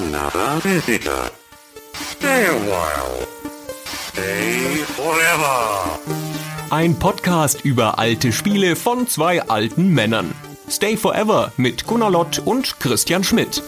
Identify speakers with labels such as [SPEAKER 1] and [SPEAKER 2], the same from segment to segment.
[SPEAKER 1] another visitor. Stay a while. Stay forever.
[SPEAKER 2] Ein Podcast über alte Spiele von zwei alten Männern. Stay Forever mit Gunnar Lott und Christian Schmidt.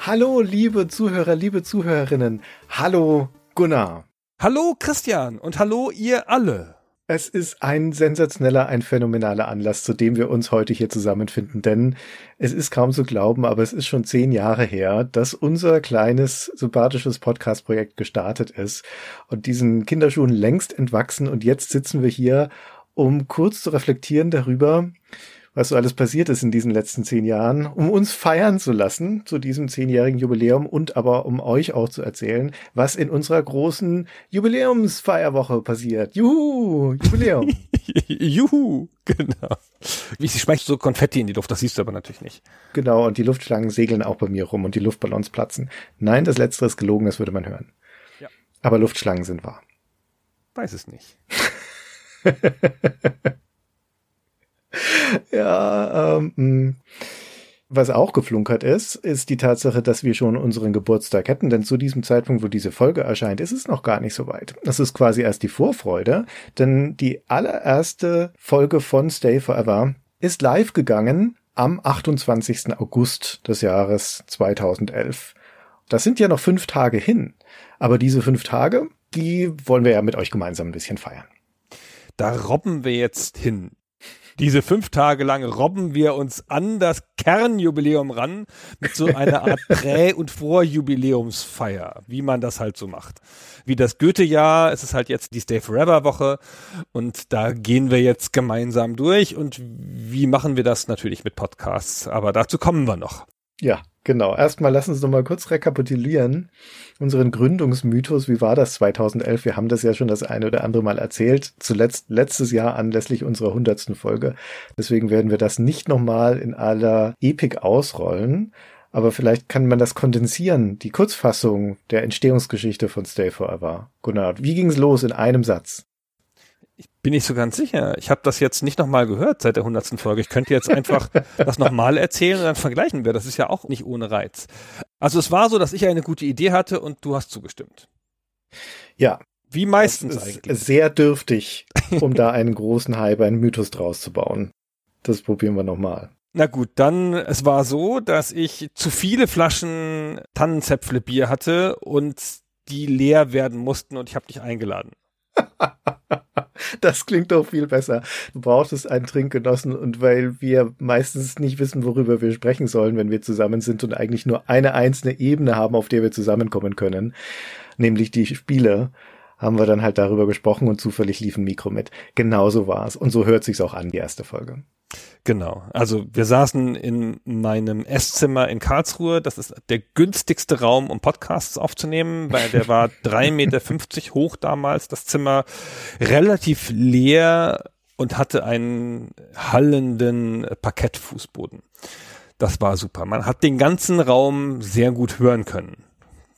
[SPEAKER 3] Hallo, liebe Zuhörer, liebe Zuhörerinnen. Hallo, Gunnar.
[SPEAKER 4] Hallo, Christian. Und hallo, ihr alle.
[SPEAKER 3] Es ist ein sensationeller, ein phänomenaler Anlass, zu dem wir uns heute hier zusammenfinden, denn es ist kaum zu glauben, aber es ist schon zehn Jahre her, dass unser kleines, sympathisches Podcast-Projekt gestartet ist und diesen Kinderschuhen längst entwachsen und jetzt sitzen wir hier, um kurz zu reflektieren darüber, was so alles passiert ist in diesen letzten zehn Jahren, um uns feiern zu lassen zu diesem zehnjährigen Jubiläum und aber um euch auch zu erzählen, was in unserer großen Jubiläumsfeierwoche passiert. Juhu, Jubiläum.
[SPEAKER 4] Juhu, genau. Wie sie schmeißt so Konfetti in die Luft, das siehst du aber natürlich nicht.
[SPEAKER 3] Genau, und die Luftschlangen segeln auch bei mir rum und die Luftballons platzen. Nein, das letztere ist gelogen, das würde man hören.
[SPEAKER 4] Ja.
[SPEAKER 3] Aber Luftschlangen sind wahr.
[SPEAKER 4] Weiß es nicht.
[SPEAKER 3] ja, ähm, was auch geflunkert ist, ist die Tatsache, dass wir schon unseren Geburtstag hätten, denn zu diesem Zeitpunkt, wo diese Folge erscheint, ist es noch gar nicht so weit. Das ist quasi erst die Vorfreude, denn die allererste Folge von Stay Forever ist live gegangen am 28. August des Jahres 2011. Das sind ja noch fünf Tage hin, aber diese fünf Tage, die wollen wir ja mit euch gemeinsam ein bisschen feiern.
[SPEAKER 4] Da robben wir jetzt hin. Diese fünf Tage lang robben wir uns an das Kernjubiläum ran mit so einer Art Prä- und Vorjubiläumsfeier, wie man das halt so macht. Wie das Goethe-Jahr, es ist halt jetzt die Stay Forever Woche und da gehen wir jetzt gemeinsam durch und wie machen wir das natürlich mit Podcasts, aber dazu kommen wir noch.
[SPEAKER 3] Ja, genau. Erstmal lass uns noch mal kurz rekapitulieren. Unseren Gründungsmythos, wie war das 2011? Wir haben das ja schon das eine oder andere Mal erzählt. Zuletzt letztes Jahr anlässlich unserer hundertsten Folge. Deswegen werden wir das nicht noch mal in aller Epik ausrollen. Aber vielleicht kann man das kondensieren, die Kurzfassung der Entstehungsgeschichte von Stay Forever. Gunnar, wie ging's los in einem Satz?
[SPEAKER 4] Ich bin nicht so ganz sicher. Ich habe das jetzt nicht nochmal gehört seit der hundertsten Folge. Ich könnte jetzt einfach das nochmal erzählen und dann vergleichen wir. Das ist ja auch nicht ohne Reiz. Also es war so, dass ich eine gute Idee hatte und du hast zugestimmt.
[SPEAKER 3] Ja.
[SPEAKER 4] Wie meistens eigentlich.
[SPEAKER 3] Sehr dürftig, um da einen großen Hype, einen Mythos draus zu bauen. Das probieren wir nochmal.
[SPEAKER 4] Na gut, dann, es war so, dass ich zu viele Flaschen Tannenzäpfle Bier hatte und die leer werden mussten und ich habe dich eingeladen.
[SPEAKER 3] Das klingt doch viel besser. Du brauchtest einen Trinkgenossen und weil wir meistens nicht wissen, worüber wir sprechen sollen, wenn wir zusammen sind und eigentlich nur eine einzelne Ebene haben, auf der wir zusammenkommen können, nämlich die Spiele, haben wir dann halt darüber gesprochen und zufällig lief ein Mikro mit. Genauso war es. Und so hört sich's auch an, die erste Folge.
[SPEAKER 4] Genau. Also wir saßen in meinem Esszimmer in Karlsruhe. Das ist der günstigste Raum, um Podcasts aufzunehmen, weil der war drei Meter fünfzig hoch damals. Das Zimmer relativ leer und hatte einen hallenden Parkettfußboden. Das war super. Man hat den ganzen Raum sehr gut hören können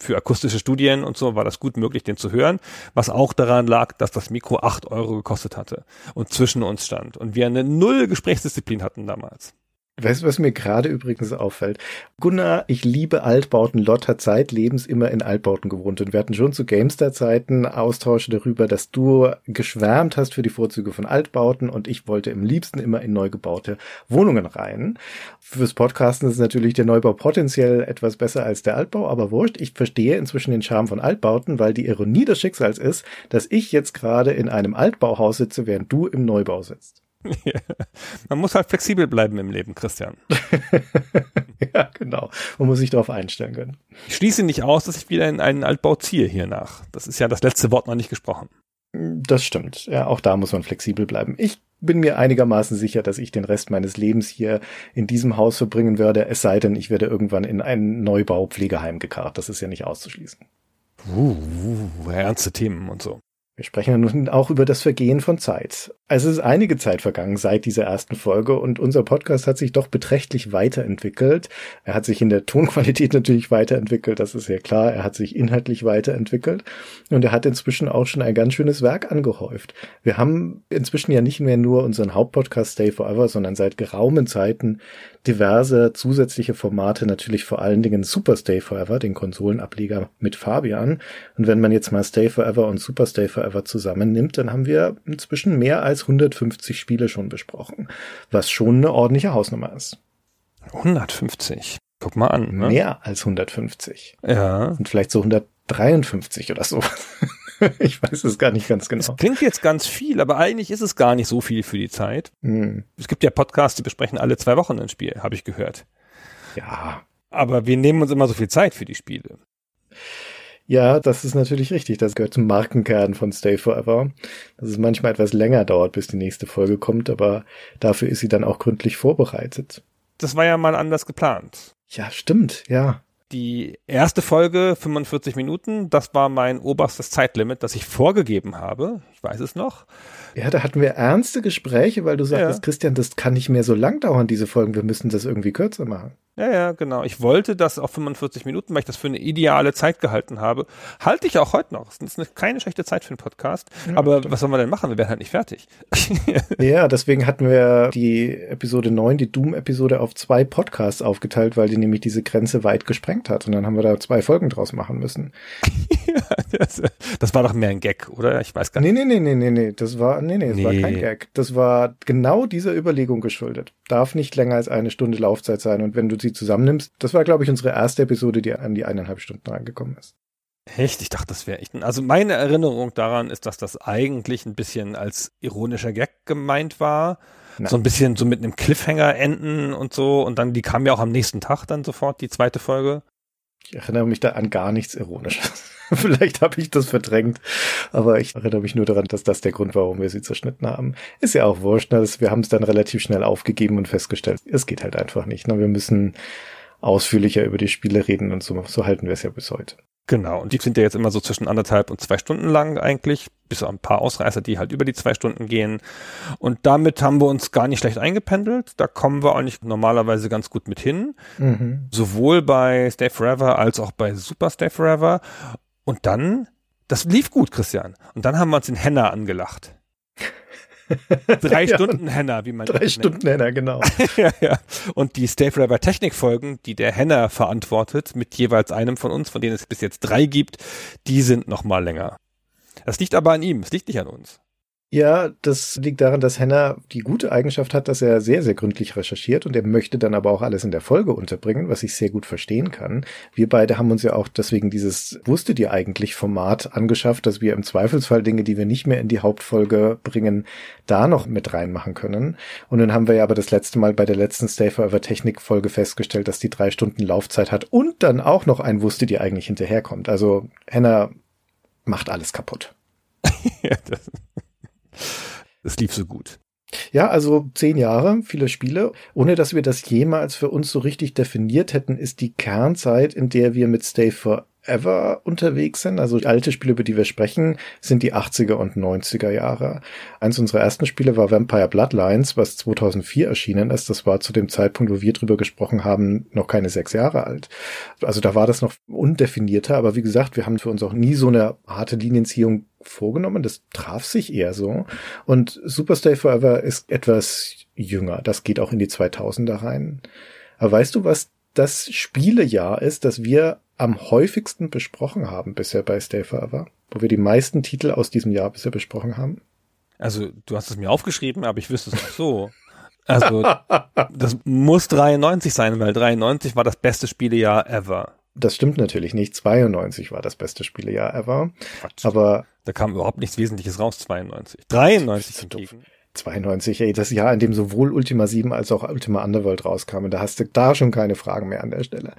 [SPEAKER 4] für akustische Studien und so war das gut möglich, den zu hören, was auch daran lag, dass das Mikro acht Euro gekostet hatte und zwischen uns stand und wir eine null Gesprächsdisziplin hatten damals.
[SPEAKER 3] Weißt du, was mir gerade übrigens auffällt? Gunnar, ich liebe Altbauten. Lott hat zeitlebens immer in Altbauten gewohnt. Und wir hatten schon zu Gamestar-Zeiten Austausche darüber, dass du geschwärmt hast für die Vorzüge von Altbauten und ich wollte im liebsten immer in neu gebaute Wohnungen rein. Fürs Podcasten ist natürlich der Neubau potenziell etwas besser als der Altbau, aber wurscht. Ich verstehe inzwischen den Charme von Altbauten, weil die Ironie des Schicksals ist, dass ich jetzt gerade in einem Altbauhaus sitze, während du im Neubau sitzt.
[SPEAKER 4] Man muss halt flexibel bleiben im Leben, Christian.
[SPEAKER 3] ja, genau. Man muss sich darauf einstellen können.
[SPEAKER 4] Ich schließe nicht aus, dass ich wieder in einen Altbau ziehe hier nach. Das ist ja das letzte Wort noch nicht gesprochen.
[SPEAKER 3] Das stimmt. Ja, auch da muss man flexibel bleiben. Ich bin mir einigermaßen sicher, dass ich den Rest meines Lebens hier in diesem Haus verbringen werde, es sei denn, ich werde irgendwann in ein Neubau-Pflegeheim gekarrt. Das ist ja nicht auszuschließen.
[SPEAKER 4] Uh, uh, ernste Themen und so.
[SPEAKER 3] Wir sprechen nun auch über das Vergehen von Zeit. Es ist einige Zeit vergangen seit dieser ersten Folge und unser Podcast hat sich doch beträchtlich weiterentwickelt. Er hat sich in der Tonqualität natürlich weiterentwickelt, das ist ja klar. Er hat sich inhaltlich weiterentwickelt und er hat inzwischen auch schon ein ganz schönes Werk angehäuft. Wir haben inzwischen ja nicht mehr nur unseren Hauptpodcast Stay Forever, sondern seit geraumen Zeiten diverse zusätzliche Formate, natürlich vor allen Dingen Super Stay Forever, den Konsolenableger mit Fabian. Und wenn man jetzt mal Stay Forever und Super Stay Forever zusammennimmt, dann haben wir inzwischen mehr als 150 Spiele schon besprochen, was schon eine ordentliche Hausnummer ist.
[SPEAKER 4] 150. Guck mal an.
[SPEAKER 3] Ne? Mehr als 150.
[SPEAKER 4] Ja.
[SPEAKER 3] Und vielleicht so 153 oder so. ich weiß es gar nicht ganz genau.
[SPEAKER 4] Das klingt jetzt ganz viel, aber eigentlich ist es gar nicht so viel für die Zeit.
[SPEAKER 3] Hm.
[SPEAKER 4] Es gibt ja Podcasts, die besprechen alle zwei Wochen ein Spiel, habe ich gehört.
[SPEAKER 3] Ja.
[SPEAKER 4] Aber wir nehmen uns immer so viel Zeit für die Spiele.
[SPEAKER 3] Ja, das ist natürlich richtig. Das gehört zum Markenkern von Stay Forever. Dass es manchmal etwas länger dauert, bis die nächste Folge kommt, aber dafür ist sie dann auch gründlich vorbereitet.
[SPEAKER 4] Das war ja mal anders geplant.
[SPEAKER 3] Ja, stimmt, ja.
[SPEAKER 4] Die erste Folge, 45 Minuten, das war mein oberstes Zeitlimit, das ich vorgegeben habe. Ich weiß es noch.
[SPEAKER 3] Ja, da hatten wir ernste Gespräche, weil du sagtest,
[SPEAKER 4] Ja.
[SPEAKER 3] Christian, das kann nicht mehr so lang dauern, diese Folgen. Wir müssen das irgendwie kürzer machen.
[SPEAKER 4] Ja, ja, genau. Ich wollte das auf 45 Minuten, weil ich das für eine ideale Zeit gehalten habe. Halte ich auch heute noch. Es ist eine, keine schlechte Zeit für einen Podcast. aber was sollen wir denn machen? Wir werden halt nicht fertig.
[SPEAKER 3] Ja, deswegen hatten wir die Episode 9, die Doom-Episode, auf zwei Podcasts aufgeteilt, weil die nämlich diese Grenze weit gesprengt hat. Und dann haben wir da zwei Folgen draus machen müssen.
[SPEAKER 4] das, das war doch mehr ein Gag, oder? Ich weiß gar nicht.
[SPEAKER 3] Nee, nee, nee, nee, nee, nee, das war, nee, nee, das war
[SPEAKER 4] Nee.
[SPEAKER 3] kein Gag. Das war genau dieser Überlegung geschuldet. Darf nicht länger als eine Stunde Laufzeit sein. Und wenn du sie zusammennimmst, das war, glaube ich, unsere erste Episode, die an die eineinhalb Stunden reingekommen ist.
[SPEAKER 4] Echt? Ich dachte, das wäre echt. Also meine Erinnerung daran ist, dass das eigentlich ein bisschen als ironischer Gag gemeint war.
[SPEAKER 3] Na.
[SPEAKER 4] So ein bisschen so mit einem Cliffhanger enden und so. Und dann, die kam ja auch am nächsten Tag dann sofort, die zweite Folge.
[SPEAKER 3] Ich erinnere mich da an gar nichts Ironisches. Vielleicht habe ich das verdrängt, aber ich erinnere mich nur daran, dass das der Grund war, warum wir sie zerschnitten haben. Ist ja auch wurscht. Ne? Das- Wir haben es dann relativ schnell aufgegeben und festgestellt, es geht halt einfach nicht. Ne? Wir müssen ausführlicher über die Spiele reden und so, so halten wir es ja bis heute.
[SPEAKER 4] Genau. Und die sind ja jetzt immer so zwischen anderthalb und zwei Stunden lang eigentlich. Bis auf ein paar Ausreißer, die halt über die zwei Stunden gehen. Und damit haben wir uns gar nicht schlecht eingependelt. Da kommen wir eigentlich normalerweise ganz gut mit hin.
[SPEAKER 3] Mhm.
[SPEAKER 4] sowohl bei Stay Forever als auch bei Super Stay Forever. Und dann, das lief gut, Christian. Und dann haben wir uns den Henna angelacht. Drei
[SPEAKER 3] Ja,
[SPEAKER 4] Stunden Henna, wie man
[SPEAKER 3] Drei Stunden Henner, genau.
[SPEAKER 4] nennt. ja, ja. Und die Stay Forever Technikfolgen, die der Henna verantwortet, mit jeweils einem von uns, von denen es bis jetzt drei gibt, die sind noch mal länger. Das liegt aber an ihm, es liegt nicht an uns.
[SPEAKER 3] Ja, das liegt daran, dass Henner die gute Eigenschaft hat, dass er sehr, sehr gründlich recherchiert und er möchte dann aber auch alles in der Folge unterbringen, was ich sehr gut verstehen kann. Wir beide haben uns ja auch deswegen dieses Wusstet ihr eigentlich Format angeschafft, dass wir im Zweifelsfall Dinge, die wir nicht mehr in die Hauptfolge bringen, da noch mit reinmachen können. Und dann haben wir ja aber das letzte Mal bei der letzten Stay Forever Technik Folge festgestellt, dass die drei Stunden Laufzeit hat und dann auch noch ein Wusstet ihr eigentlich hinterherkommt. Also Henner macht alles kaputt.
[SPEAKER 4] ja, das, das lief so gut.
[SPEAKER 3] Ja, also zehn Jahre, viele Spiele. Ohne dass wir das jemals für uns so richtig definiert hätten, ist die Kernzeit, in der wir mit Stay Forever unterwegs sind. Also alte Spiele, über die wir sprechen, sind die 80er und 90er Jahre. Eins unserer ersten Spiele war Vampire Bloodlines, was 2004 erschienen ist. Das war zu dem Zeitpunkt, wo wir drüber gesprochen haben, noch keine sechs Jahre alt. Also da war das noch undefinierter. Aber wie gesagt, wir haben für uns auch nie so eine harte Linienziehung vorgenommen. Das traf sich eher so. Und Super Stay Forever ist etwas jünger. Das geht auch in die 2000er rein. Aber weißt du, was das Spielejahr ist, das wir am häufigsten besprochen haben bisher bei Stay Forever? Wo wir die meisten Titel aus diesem Jahr bisher besprochen haben?
[SPEAKER 4] Also, du hast es mir aufgeschrieben, aber ich wüsste es auch so. Also, das muss 93 sein, weil 93 war das beste Spielejahr ever.
[SPEAKER 3] Das stimmt natürlich nicht. 92 war das beste Spielejahr ever.
[SPEAKER 4] Quatsch.
[SPEAKER 3] Aber
[SPEAKER 4] da kam überhaupt nichts Wesentliches raus, 92. 93
[SPEAKER 3] Das ist doof.
[SPEAKER 4] hingegen.
[SPEAKER 3] 92, ey, das Jahr, in dem sowohl Ultima 7 als auch Ultima Underworld rauskamen. Da hast du da schon keine Fragen mehr an der Stelle.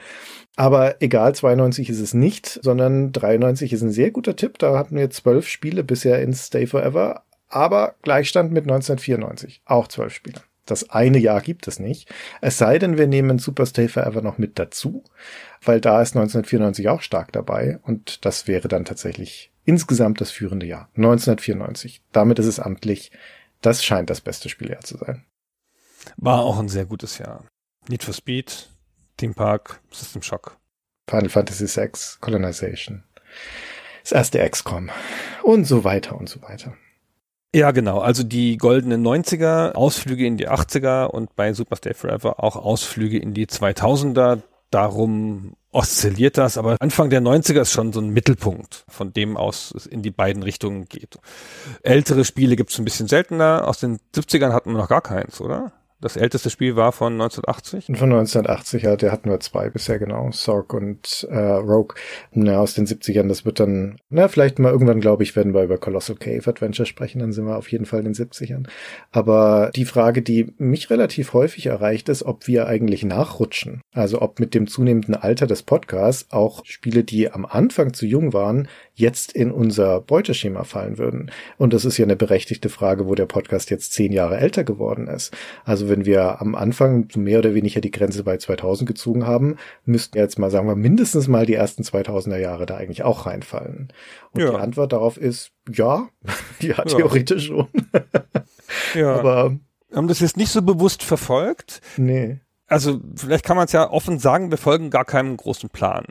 [SPEAKER 3] Aber egal, 92 ist es nicht, sondern 93 ist ein sehr guter Tipp. Da hatten wir zwölf Spiele bisher in Stay Forever, aber Gleichstand mit 1994. Auch zwölf Spiele. Das eine Jahr gibt es nicht. Es sei denn, wir nehmen Super Stay Forever noch mit dazu, weil da ist 1994 auch stark dabei und das wäre dann tatsächlich insgesamt das führende Jahr. 1994. Damit ist es amtlich. Das scheint das beste Spieljahr zu sein.
[SPEAKER 4] War auch ein sehr gutes Jahr. Need for Speed, Theme Park, System Shock.
[SPEAKER 3] Final Fantasy VI, Colonization. Das erste XCOM. Und so weiter und so weiter.
[SPEAKER 4] Ja, genau. Also die goldenen 90er, Ausflüge in die 80er und bei Super Stay Forever auch Ausflüge in die 2000er. Darum oszilliert das, aber Anfang der 90er ist schon so ein Mittelpunkt, von dem aus es in die beiden Richtungen geht. Ältere Spiele gibt es ein bisschen seltener. Aus den 70ern hatten wir noch gar keins, oder? Das älteste Spiel war von 1980?
[SPEAKER 3] Von 1980, ja, der hatten wir zwei bisher, genau. Sorg und äh, Rogue. Na, aus den 70ern, das wird dann, na, vielleicht mal irgendwann, glaube ich, werden wir über Colossal Cave Adventure sprechen, dann sind wir auf jeden Fall in den 70ern. Aber die Frage, die mich relativ häufig erreicht, ist, ob wir eigentlich nachrutschen. Also ob mit dem zunehmenden Alter des Podcasts auch Spiele, die am Anfang zu jung waren, jetzt in unser Beuteschema fallen würden. Und das ist ja eine berechtigte Frage, wo der Podcast jetzt zehn Jahre älter geworden ist. Also wenn wir am Anfang mehr oder weniger die Grenze bei 2000 gezogen haben, müssten jetzt mal sagen wir mindestens mal die ersten 2000er Jahre da eigentlich auch reinfallen. Und ja. die Antwort darauf ist ja, ja, theoretisch schon.
[SPEAKER 4] ja. Aber haben das jetzt nicht so bewusst verfolgt?
[SPEAKER 3] Nee.
[SPEAKER 4] Also vielleicht kann man es ja offen sagen, wir folgen gar keinem großen Plan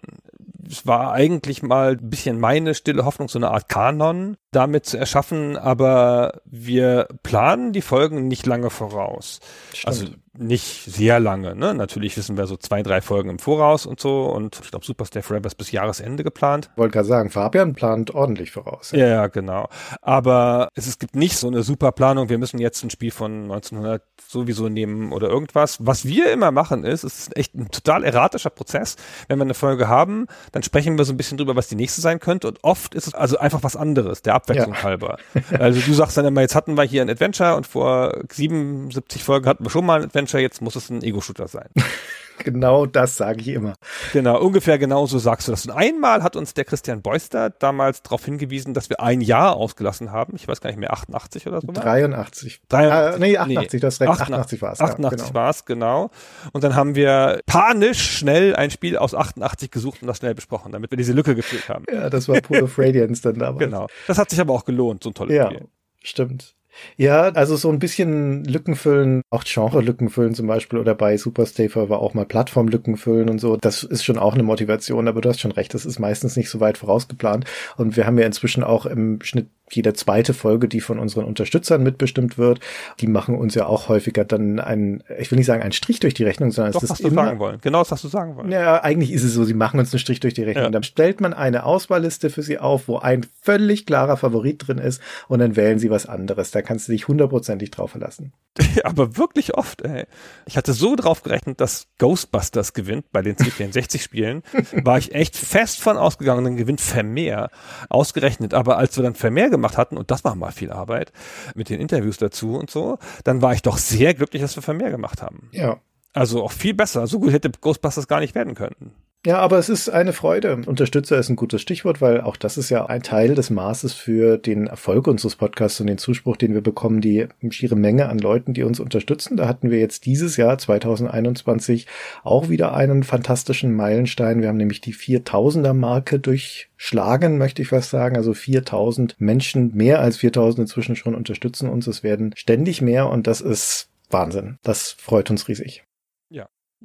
[SPEAKER 4] es war eigentlich mal ein bisschen meine stille Hoffnung, so eine Art Kanon damit zu erschaffen, aber wir planen die Folgen nicht lange voraus. Stimmt. Also nicht sehr lange, ne? Natürlich wissen wir so zwei, drei Folgen im Voraus und so und ich glaube Super Stay Forever ist bis Jahresende geplant.
[SPEAKER 3] Wollte gerade sagen, Fabian plant ordentlich voraus.
[SPEAKER 4] Ja. ja, genau. Aber es, es gibt nicht so eine super Planung, wir müssen jetzt ein Spiel von 1900 sowieso nehmen oder irgendwas. Was wir immer machen ist, es ist echt ein total erratischer Prozess. Wenn wir eine Folge haben, dann sprechen wir so ein bisschen drüber, was die nächste sein könnte und oft ist es also einfach was anderes, der Abwechslung ja. halber. Also du sagst dann immer, jetzt hatten wir hier ein Adventure und vor 77 Folgen hatten wir schon mal ein Adventure Adventure, jetzt muss es ein Ego-Shooter sein.
[SPEAKER 3] genau das sage ich immer.
[SPEAKER 4] Genau, ungefähr genauso sagst du das. Und einmal hat uns der Christian Beuster damals darauf hingewiesen, dass wir ein Jahr ausgelassen haben. Ich weiß gar nicht mehr, 88 oder so.
[SPEAKER 3] 83.
[SPEAKER 4] 83
[SPEAKER 3] äh, nee, 88, nee, das recht. 88, 88 war es.
[SPEAKER 4] 88 ja, genau. war es, genau. Und dann haben wir panisch schnell ein Spiel aus 88 gesucht und das schnell besprochen, damit wir diese Lücke gefüllt haben.
[SPEAKER 3] Ja, das war Pool of Radiance dann damals.
[SPEAKER 4] Genau. Das hat sich aber auch gelohnt, so ein tolles
[SPEAKER 3] ja,
[SPEAKER 4] Spiel.
[SPEAKER 3] Stimmt. Ja, also so ein bisschen Lücken füllen, auch Genre-Lücken füllen zum Beispiel oder bei Superstay war auch mal Plattform-Lücken füllen und so. Das ist schon auch eine Motivation, aber du hast schon recht, das ist meistens nicht so weit vorausgeplant. Und wir haben ja inzwischen auch im Schnitt jede zweite Folge, die von unseren Unterstützern mitbestimmt wird, die machen uns ja auch häufiger dann einen, ich will nicht sagen einen Strich durch die Rechnung, sondern
[SPEAKER 4] Doch,
[SPEAKER 3] es
[SPEAKER 4] ist immer, sagen wollen. Genau das, was du sagen wollen.
[SPEAKER 3] Ja, eigentlich ist es so, sie machen uns einen Strich durch die Rechnung. Ja. Dann stellt man eine Auswahlliste für sie auf, wo ein völlig klarer Favorit drin ist und dann wählen sie was anderes. Da kannst du dich hundertprozentig drauf verlassen.
[SPEAKER 4] Aber wirklich oft, ey. Ich hatte so drauf gerechnet, dass Ghostbusters gewinnt bei den C64-Spielen. war ich echt fest von ausgegangen, dann gewinnt Vermeer. Ausgerechnet. Aber als wir dann Vermeer gemacht hatten, und das war mal viel Arbeit, mit den Interviews dazu und so, dann war ich doch sehr glücklich, dass wir Vermeer gemacht haben.
[SPEAKER 3] Ja.
[SPEAKER 4] Also auch viel besser. So gut hätte Ghostbusters gar nicht werden können.
[SPEAKER 3] Ja, aber es ist eine Freude. Unterstützer ist ein gutes Stichwort, weil auch das ist ja ein Teil des Maßes für den Erfolg unseres Podcasts und den Zuspruch, den wir bekommen, die schiere Menge an Leuten, die uns unterstützen. Da hatten wir jetzt dieses Jahr 2021 auch wieder einen fantastischen Meilenstein. Wir haben nämlich die 4000er Marke durchschlagen, möchte ich fast sagen. Also 4000 Menschen, mehr als 4000 inzwischen schon unterstützen uns. Es werden ständig mehr und das ist Wahnsinn. Das freut uns riesig.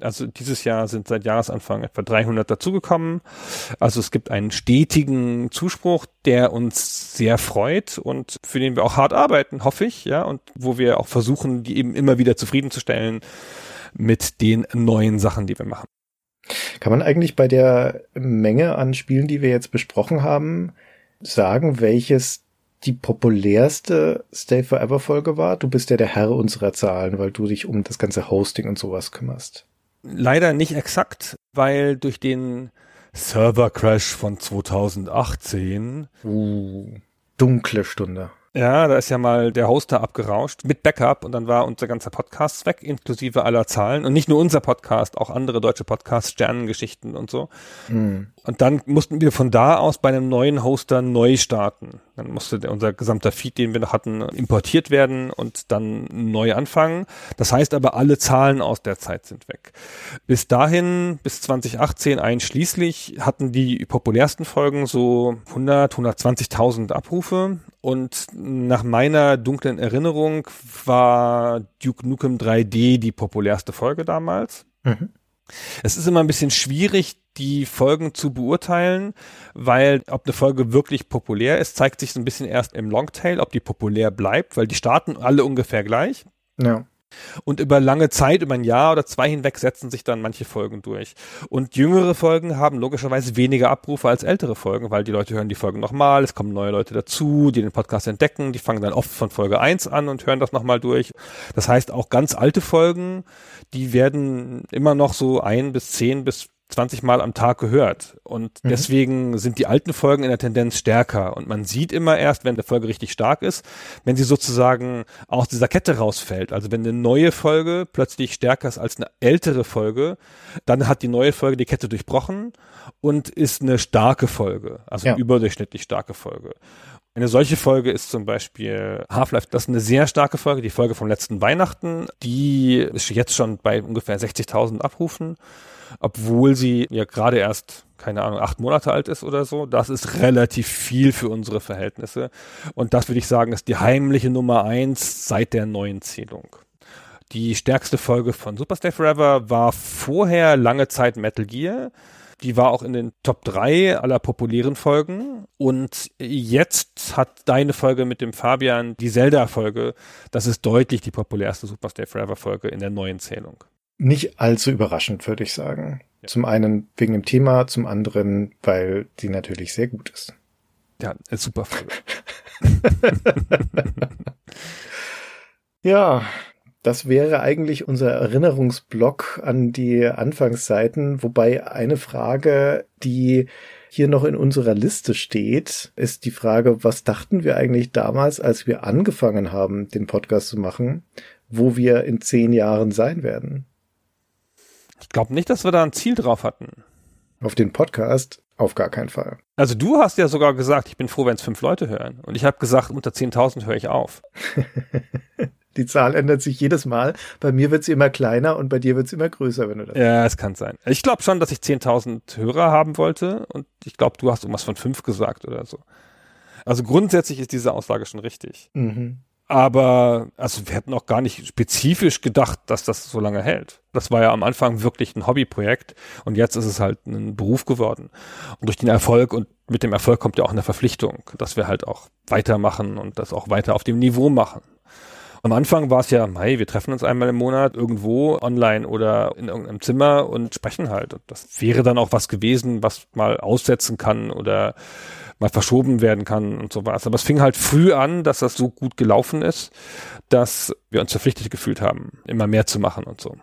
[SPEAKER 4] Also dieses Jahr sind seit Jahresanfang etwa 300 dazugekommen. Also es gibt einen stetigen Zuspruch, der uns sehr freut und für den wir auch hart arbeiten, hoffe ich, ja, und wo wir auch versuchen, die eben immer wieder zufriedenzustellen mit den neuen Sachen, die wir machen.
[SPEAKER 3] Kann man eigentlich bei der Menge an Spielen, die wir jetzt besprochen haben, sagen, welches die populärste Stay Forever Folge war? Du bist ja der Herr unserer Zahlen, weil du dich um das ganze Hosting und sowas kümmerst.
[SPEAKER 4] Leider nicht exakt, weil durch den Server-Crash von 2018.
[SPEAKER 3] Uh, dunkle Stunde.
[SPEAKER 4] Ja, da ist ja mal der Hoster abgerauscht mit Backup und dann war unser ganzer Podcast weg, inklusive aller Zahlen. Und nicht nur unser Podcast, auch andere deutsche Podcasts, Sternengeschichten und so. Mhm. Und dann mussten wir von da aus bei einem neuen Hoster neu starten. Dann musste unser gesamter Feed, den wir noch hatten, importiert werden und dann neu anfangen. Das heißt aber, alle Zahlen aus der Zeit sind weg. Bis dahin, bis 2018 einschließlich, hatten die populärsten Folgen so 100, 120.000 Abrufe. Und nach meiner dunklen Erinnerung war Duke Nukem 3D die populärste Folge damals. Mhm. Es ist immer ein bisschen schwierig, die Folgen zu beurteilen, weil ob eine Folge wirklich populär ist, zeigt sich so ein bisschen erst im Longtail, ob die populär bleibt, weil die starten alle ungefähr gleich.
[SPEAKER 3] Ja.
[SPEAKER 4] Und über lange Zeit, über ein Jahr oder zwei hinweg setzen sich dann manche Folgen durch. Und jüngere Folgen haben logischerweise weniger Abrufe als ältere Folgen, weil die Leute hören die Folgen nochmal, es kommen neue Leute dazu, die den Podcast entdecken, die fangen dann oft von Folge 1 an und hören das nochmal durch. Das heißt, auch ganz alte Folgen, die werden immer noch so ein bis zehn bis 20 Mal am Tag gehört. Und mhm. deswegen sind die alten Folgen in der Tendenz stärker. Und man sieht immer erst, wenn eine Folge richtig stark ist, wenn sie sozusagen aus dieser Kette rausfällt. Also wenn eine neue Folge plötzlich stärker ist als eine ältere Folge, dann hat die neue Folge die Kette durchbrochen und ist eine starke Folge. Also ja. überdurchschnittlich starke Folge. Eine solche Folge ist zum Beispiel Half-Life, das ist eine sehr starke Folge, die Folge vom letzten Weihnachten, die ist jetzt schon bei ungefähr 60.000 Abrufen obwohl sie ja gerade erst, keine Ahnung, acht Monate alt ist oder so. Das ist relativ viel für unsere Verhältnisse. Und das würde ich sagen, ist die heimliche Nummer eins seit der neuen Zählung. Die stärkste Folge von Super Stay Forever war vorher lange Zeit Metal Gear. Die war auch in den Top 3 aller populären Folgen. Und jetzt hat deine Folge mit dem Fabian, die Zelda-Folge, das ist deutlich die populärste Super Stay Forever Folge in der neuen Zählung
[SPEAKER 3] nicht allzu überraschend, würde ich sagen. Ja. Zum einen wegen dem Thema, zum anderen, weil die natürlich sehr gut ist.
[SPEAKER 4] Ja, ist super Folge.
[SPEAKER 3] ja, das wäre eigentlich unser Erinnerungsblock an die Anfangszeiten, wobei eine Frage, die hier noch in unserer Liste steht, ist die Frage, was dachten wir eigentlich damals, als wir angefangen haben, den Podcast zu machen, wo wir in zehn Jahren sein werden?
[SPEAKER 4] Ich glaube nicht, dass wir da ein Ziel drauf hatten.
[SPEAKER 3] Auf den Podcast auf gar keinen Fall.
[SPEAKER 4] Also du hast ja sogar gesagt, ich bin froh, wenn es fünf Leute hören. Und ich habe gesagt, unter 10.000 höre ich auf.
[SPEAKER 3] Die Zahl ändert sich jedes Mal. Bei mir wird sie immer kleiner und bei dir wird sie immer größer, wenn du
[SPEAKER 4] das Ja, es kann sein. Ich glaube schon, dass ich 10.000 Hörer haben wollte und ich glaube, du hast irgendwas von fünf gesagt oder so. Also grundsätzlich ist diese Aussage schon richtig. Mhm. Aber also wir hätten auch gar nicht spezifisch gedacht, dass das so lange hält. Das war ja am Anfang wirklich ein Hobbyprojekt und jetzt ist es halt ein Beruf geworden. Und durch den Erfolg und mit dem Erfolg kommt ja auch eine Verpflichtung, dass wir halt auch weitermachen und das auch weiter auf dem Niveau machen. Am Anfang war es ja, hey, wir treffen uns einmal im Monat irgendwo online oder in irgendeinem Zimmer und sprechen halt. Und das wäre dann auch was gewesen, was mal aussetzen kann oder mal verschoben werden kann und sowas. Aber es fing halt früh an, dass das so gut gelaufen ist, dass wir uns verpflichtet gefühlt haben, immer mehr zu machen und so.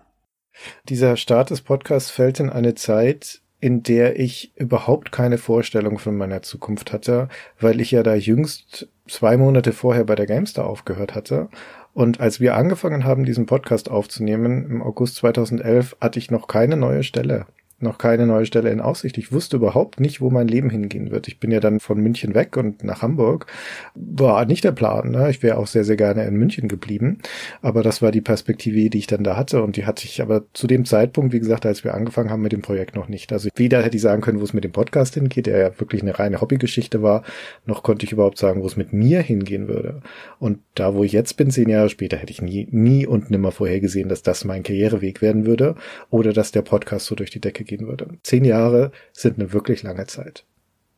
[SPEAKER 3] Dieser Start des Podcasts fällt in eine Zeit, in der ich überhaupt keine Vorstellung von meiner Zukunft hatte, weil ich ja da jüngst zwei Monate vorher bei der GameStar aufgehört hatte. Und als wir angefangen haben, diesen Podcast aufzunehmen, im August 2011, hatte ich noch keine neue Stelle noch keine neue Stelle in Aussicht. Ich wusste überhaupt nicht, wo mein Leben hingehen wird. Ich bin ja dann von München weg und nach Hamburg. War nicht der Plan. Ne? Ich wäre auch sehr, sehr gerne in München geblieben. Aber das war die Perspektive, die ich dann da hatte. Und die hatte ich aber zu dem Zeitpunkt, wie gesagt, als wir angefangen haben mit dem Projekt noch nicht. Also weder hätte ich sagen können, wo es mit dem Podcast hingeht, der ja wirklich eine reine Hobbygeschichte war, noch konnte ich überhaupt sagen, wo es mit mir hingehen würde. Und da, wo ich jetzt bin, zehn Jahre später, hätte ich nie, nie und nimmer vorhergesehen, dass das mein Karriereweg werden würde oder dass der Podcast so durch die Decke geht gehen würde. Zehn Jahre sind eine wirklich lange Zeit.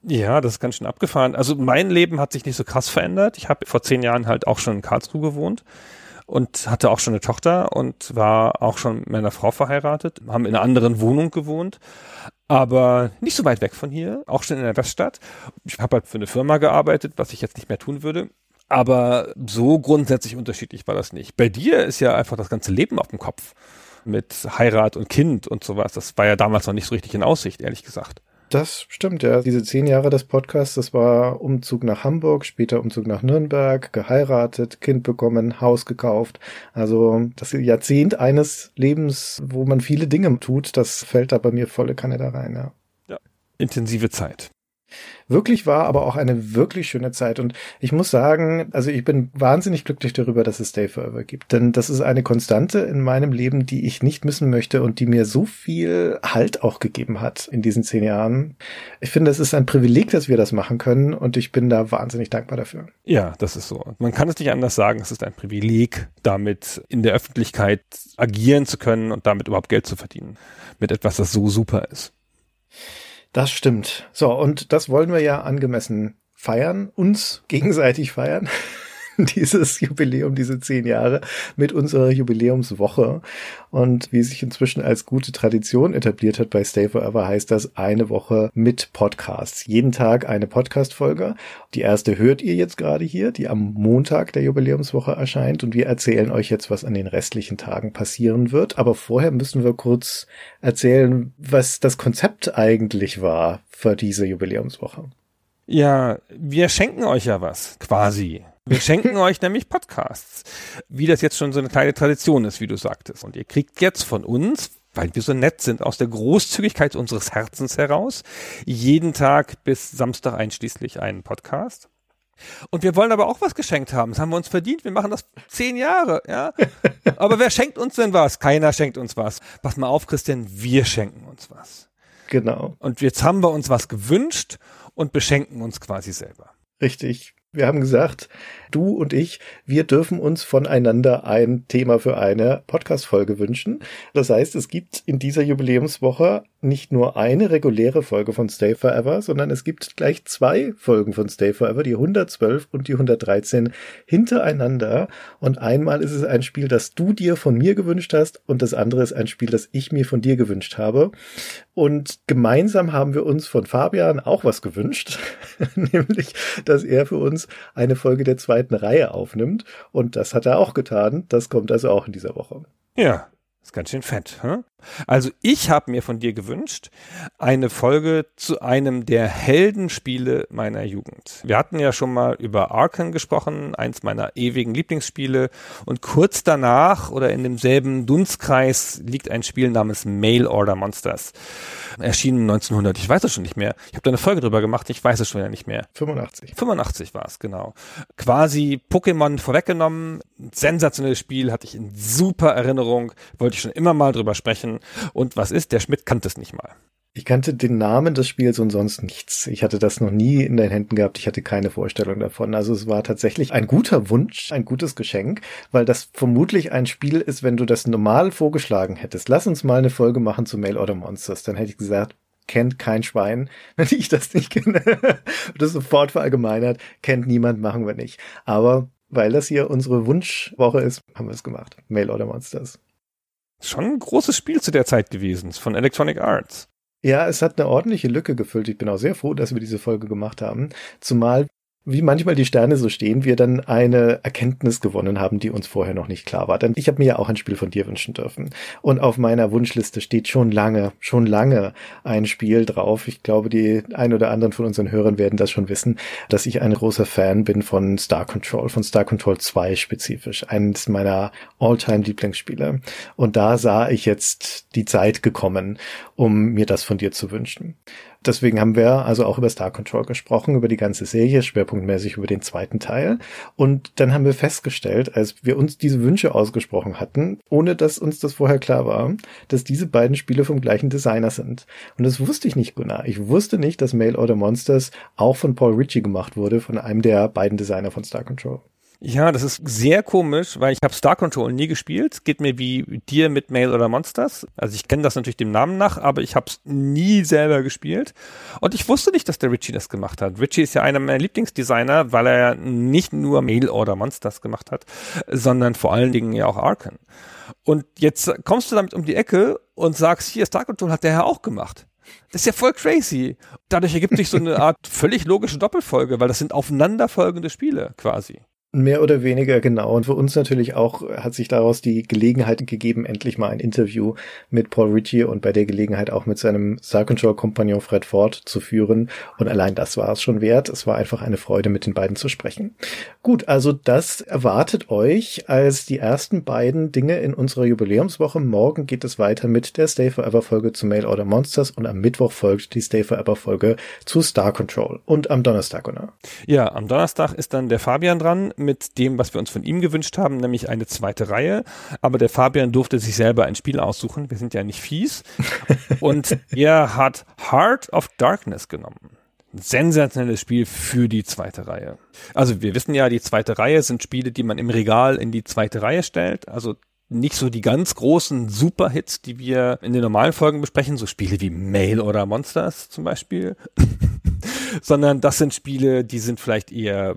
[SPEAKER 4] Ja, das ist ganz schön abgefahren. Also mein Leben hat sich nicht so krass verändert. Ich habe vor zehn Jahren halt auch schon in Karlsruhe gewohnt und hatte auch schon eine Tochter und war auch schon mit meiner Frau verheiratet, haben in einer anderen Wohnung gewohnt, aber nicht so weit weg von hier, auch schon in der Weststadt. Ich habe halt für eine Firma gearbeitet, was ich jetzt nicht mehr tun würde. Aber so grundsätzlich unterschiedlich war das nicht. Bei dir ist ja einfach das ganze Leben auf dem Kopf mit Heirat und Kind und sowas. Das war ja damals noch nicht so richtig in Aussicht, ehrlich gesagt.
[SPEAKER 3] Das stimmt, ja. Diese zehn Jahre des Podcasts, das war Umzug nach Hamburg, später Umzug nach Nürnberg, geheiratet, Kind bekommen, Haus gekauft. Also das Jahrzehnt eines Lebens, wo man viele Dinge tut, das fällt da bei mir volle Kanne da rein, ja.
[SPEAKER 4] Ja, intensive Zeit.
[SPEAKER 3] Wirklich war, aber auch eine wirklich schöne Zeit. Und ich muss sagen, also ich bin wahnsinnig glücklich darüber, dass es Stay Forever gibt. Denn das ist eine Konstante in meinem Leben, die ich nicht missen möchte und die mir so viel Halt auch gegeben hat in diesen zehn Jahren. Ich finde, es ist ein Privileg, dass wir das machen können und ich bin da wahnsinnig dankbar dafür.
[SPEAKER 4] Ja, das ist so. Man kann es nicht anders sagen. Es ist ein Privileg, damit in der Öffentlichkeit agieren zu können und damit überhaupt Geld zu verdienen. Mit etwas, das so super ist.
[SPEAKER 3] Das stimmt. So, und das wollen wir ja angemessen feiern, uns gegenseitig feiern. dieses Jubiläum, diese zehn Jahre mit unserer Jubiläumswoche. Und wie sich inzwischen als gute Tradition etabliert hat bei Stay Forever, heißt das eine Woche mit Podcasts. Jeden Tag eine Podcast-Folge. Die erste hört ihr jetzt gerade hier, die am Montag der Jubiläumswoche erscheint. Und wir erzählen euch jetzt, was an den restlichen Tagen passieren wird. Aber vorher müssen wir kurz erzählen, was das Konzept eigentlich war für diese Jubiläumswoche.
[SPEAKER 4] Ja, wir schenken euch ja was, quasi. Wir schenken euch nämlich Podcasts. Wie das jetzt schon so eine kleine Tradition ist, wie du sagtest. Und ihr kriegt jetzt von uns, weil wir so nett sind, aus der Großzügigkeit unseres Herzens heraus, jeden Tag bis Samstag einschließlich einen Podcast. Und wir wollen aber auch was geschenkt haben. Das haben wir uns verdient. Wir machen das zehn Jahre, ja. Aber wer schenkt uns denn was? Keiner schenkt uns was. Pass mal auf, Christian, wir schenken uns was.
[SPEAKER 3] Genau.
[SPEAKER 4] Und jetzt haben wir uns was gewünscht und beschenken uns quasi selber.
[SPEAKER 3] Richtig. Wir haben gesagt, du und ich, wir dürfen uns voneinander ein Thema für eine Podcast-Folge wünschen. Das heißt, es gibt in dieser Jubiläumswoche nicht nur eine reguläre Folge von Stay Forever, sondern es gibt gleich zwei Folgen von Stay Forever, die 112 und die 113 hintereinander. Und einmal ist es ein Spiel, das du dir von mir gewünscht hast und das andere ist ein Spiel, das ich mir von dir gewünscht habe. Und gemeinsam haben wir uns von Fabian auch was gewünscht, nämlich, dass er für uns eine Folge der zweiten Reihe aufnimmt. Und das hat er auch getan. Das kommt also auch in dieser Woche.
[SPEAKER 4] Ja, ist ganz schön fett. Hm? Also ich habe mir von dir gewünscht eine Folge zu einem der Heldenspiele meiner Jugend. Wir hatten ja schon mal über Arkham gesprochen, eins meiner ewigen Lieblingsspiele. Und kurz danach oder in demselben Dunstkreis liegt ein Spiel namens Mail Order Monsters. Erschienen 1900, ich weiß es schon nicht mehr. Ich habe da eine Folge drüber gemacht, ich weiß es schon ja nicht mehr.
[SPEAKER 3] 85.
[SPEAKER 4] 85 war es, genau. Quasi Pokémon vorweggenommen. Sensationelles Spiel, hatte ich in super Erinnerung, wollte ich schon immer mal drüber sprechen und was ist? Der Schmidt kannte es nicht mal.
[SPEAKER 3] Ich kannte den Namen des Spiels und sonst nichts. Ich hatte das noch nie in den Händen gehabt. Ich hatte keine Vorstellung davon. Also es war tatsächlich ein guter Wunsch, ein gutes Geschenk, weil das vermutlich ein Spiel ist, wenn du das normal vorgeschlagen hättest. Lass uns mal eine Folge machen zu Mail Order Monsters. Dann hätte ich gesagt, kennt kein Schwein, wenn ich das nicht kenne. das sofort verallgemeinert, kennt niemand, machen wir nicht. Aber weil das hier unsere Wunschwoche ist, haben wir es gemacht. Mail Order Monsters
[SPEAKER 4] schon ein großes Spiel zu der Zeit gewesen, von Electronic Arts.
[SPEAKER 3] Ja, es hat eine ordentliche Lücke gefüllt. Ich bin auch sehr froh, dass wir diese Folge gemacht haben. Zumal wie manchmal die Sterne so stehen, wir dann eine Erkenntnis gewonnen haben, die uns vorher noch nicht klar war. Denn ich habe mir ja auch ein Spiel von dir wünschen dürfen. Und auf meiner Wunschliste steht schon lange, schon lange ein Spiel drauf. Ich glaube, die ein oder anderen von unseren Hörern werden das schon wissen, dass ich ein großer Fan bin von Star Control, von Star Control 2 spezifisch. Eines meiner All-Time Lieblingsspiele. Und da sah ich jetzt die Zeit gekommen, um mir das von dir zu wünschen. Deswegen haben wir also auch über Star Control gesprochen, über die ganze Serie, schwerpunktmäßig über den zweiten Teil. Und dann haben wir festgestellt, als wir uns diese Wünsche ausgesprochen hatten, ohne dass uns das vorher klar war, dass diese beiden Spiele vom gleichen Designer sind. Und das wusste ich nicht, Gunnar. Ich wusste nicht, dass Mail Order Monsters auch von Paul Ritchie gemacht wurde, von einem der beiden Designer von Star Control.
[SPEAKER 4] Ja, das ist sehr komisch, weil ich habe Star Control nie gespielt. Geht mir wie dir mit Mail oder Monsters. Also ich kenne das natürlich dem Namen nach, aber ich habe es nie selber gespielt. Und ich wusste nicht, dass der Richie das gemacht hat. Richie ist ja einer meiner Lieblingsdesigner, weil er ja nicht nur Mail oder Monsters gemacht hat, sondern vor allen Dingen ja auch Arken. Und jetzt kommst du damit um die Ecke und sagst, hier, Star Control hat der Herr auch gemacht. Das ist ja voll crazy. Dadurch ergibt sich so eine Art völlig logische Doppelfolge, weil das sind aufeinanderfolgende Spiele quasi.
[SPEAKER 3] Mehr oder weniger genau. Und für uns natürlich auch hat sich daraus die Gelegenheit gegeben, endlich mal ein Interview mit Paul Ritchie und bei der Gelegenheit auch mit seinem Star Control Kompagnon Fred Ford zu führen. Und allein das war es schon wert. Es war einfach eine Freude, mit den beiden zu sprechen. Gut, also das erwartet euch als die ersten beiden Dinge in unserer Jubiläumswoche. Morgen geht es weiter mit der Stay Forever Folge zu Mail Order Monsters und am Mittwoch folgt die Stay Forever Folge zu Star Control. Und am Donnerstag, oder?
[SPEAKER 4] Ja, am Donnerstag ist dann der Fabian dran mit dem, was wir uns von ihm gewünscht haben, nämlich eine zweite Reihe. Aber der Fabian durfte sich selber ein Spiel aussuchen. Wir sind ja nicht fies. Und er hat Heart of Darkness genommen. Ein sensationelles Spiel für die zweite Reihe. Also wir wissen ja, die zweite Reihe sind Spiele, die man im Regal in die zweite Reihe stellt. Also nicht so die ganz großen Superhits, die wir in den normalen Folgen besprechen, so Spiele wie Mail oder Monsters zum Beispiel, sondern das sind Spiele, die sind vielleicht eher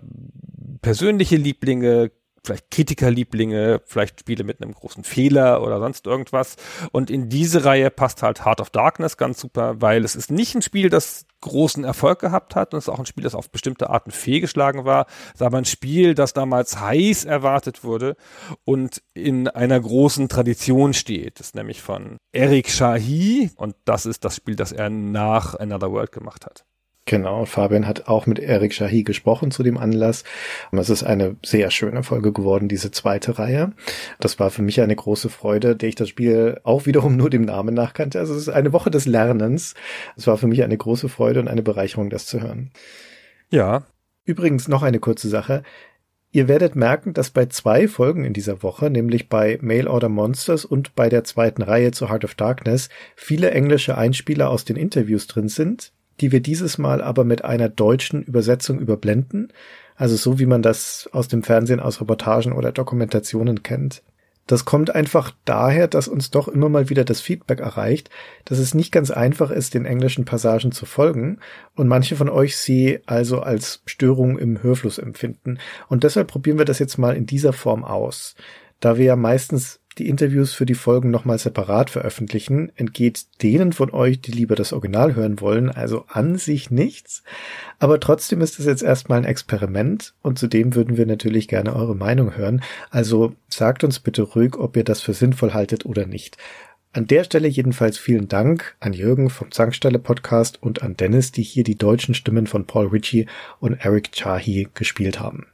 [SPEAKER 4] persönliche Lieblinge, vielleicht Kritikerlieblinge, vielleicht Spiele mit einem großen Fehler oder sonst irgendwas. Und in diese Reihe passt halt Heart of Darkness ganz super, weil es ist nicht ein Spiel, das großen Erfolg gehabt hat und es ist auch ein Spiel, das auf bestimmte Arten fehlgeschlagen war, es ist aber ein Spiel, das damals heiß erwartet wurde und in einer großen Tradition steht. Das ist nämlich von Eric Shahi und das ist das Spiel, das er nach Another World gemacht hat.
[SPEAKER 3] Genau, Fabian hat auch mit Eric Shahi gesprochen zu dem Anlass. Es ist eine sehr schöne Folge geworden, diese zweite Reihe. Das war für mich eine große Freude, der ich das Spiel auch wiederum nur dem Namen nachkannte. Also es ist eine Woche des Lernens. Es war für mich eine große Freude und eine Bereicherung, das zu hören.
[SPEAKER 4] Ja.
[SPEAKER 3] Übrigens noch eine kurze Sache. Ihr werdet merken, dass bei zwei Folgen in dieser Woche, nämlich bei Mail Order Monsters und bei der zweiten Reihe zu Heart of Darkness, viele englische Einspieler aus den Interviews drin sind die wir dieses Mal aber mit einer deutschen Übersetzung überblenden, also so wie man das aus dem Fernsehen, aus Reportagen oder Dokumentationen kennt. Das kommt einfach daher, dass uns doch immer mal wieder das Feedback erreicht, dass es nicht ganz einfach ist, den englischen Passagen zu folgen und manche von euch sie also als Störung im Hörfluss empfinden. Und deshalb probieren wir das jetzt mal in dieser Form aus. Da wir ja meistens die Interviews für die Folgen nochmal separat veröffentlichen, entgeht denen von euch, die lieber das Original hören wollen, also an sich nichts. Aber trotzdem ist es jetzt erstmal ein Experiment und zudem würden wir natürlich gerne eure Meinung hören. Also sagt uns bitte ruhig, ob ihr das für sinnvoll haltet oder nicht. An der Stelle jedenfalls vielen Dank an Jürgen vom Zankstelle Podcast und an Dennis, die hier die deutschen Stimmen von Paul Ritchie und Eric Chahi gespielt haben.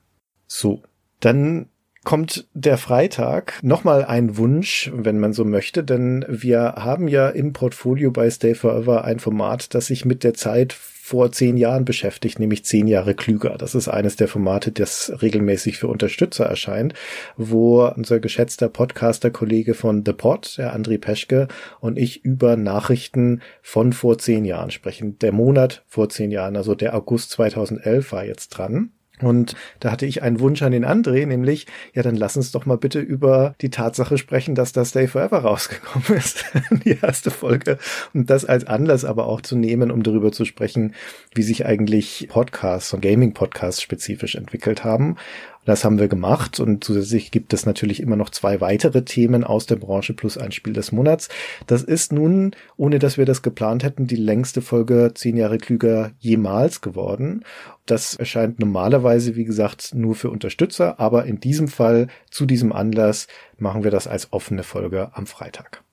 [SPEAKER 3] So, dann kommt der Freitag. Nochmal ein Wunsch, wenn man so möchte, denn wir haben ja im Portfolio bei Stay Forever ein Format, das sich mit der Zeit vor zehn Jahren beschäftigt, nämlich zehn Jahre klüger. Das ist eines der Formate, das regelmäßig für Unterstützer erscheint, wo unser geschätzter Podcaster-Kollege von The Pod, der André Peschke, und ich über Nachrichten von vor zehn Jahren sprechen. Der Monat vor zehn Jahren, also der August 2011 war jetzt dran. Und da hatte ich einen Wunsch an den André, nämlich, ja, dann lass uns doch mal bitte über die Tatsache sprechen, dass das Day Forever rausgekommen ist, die erste Folge. Und das als Anlass aber auch zu nehmen, um darüber zu sprechen, wie sich eigentlich Podcasts und Gaming-Podcasts spezifisch entwickelt haben. Das haben wir gemacht und zusätzlich gibt es natürlich immer noch zwei weitere Themen aus der Branche plus ein Spiel des Monats. Das ist nun, ohne dass wir das geplant hätten, die längste Folge zehn Jahre klüger jemals geworden. Das erscheint normalerweise, wie gesagt, nur für Unterstützer, aber in diesem Fall, zu diesem Anlass, machen wir das als offene Folge am Freitag.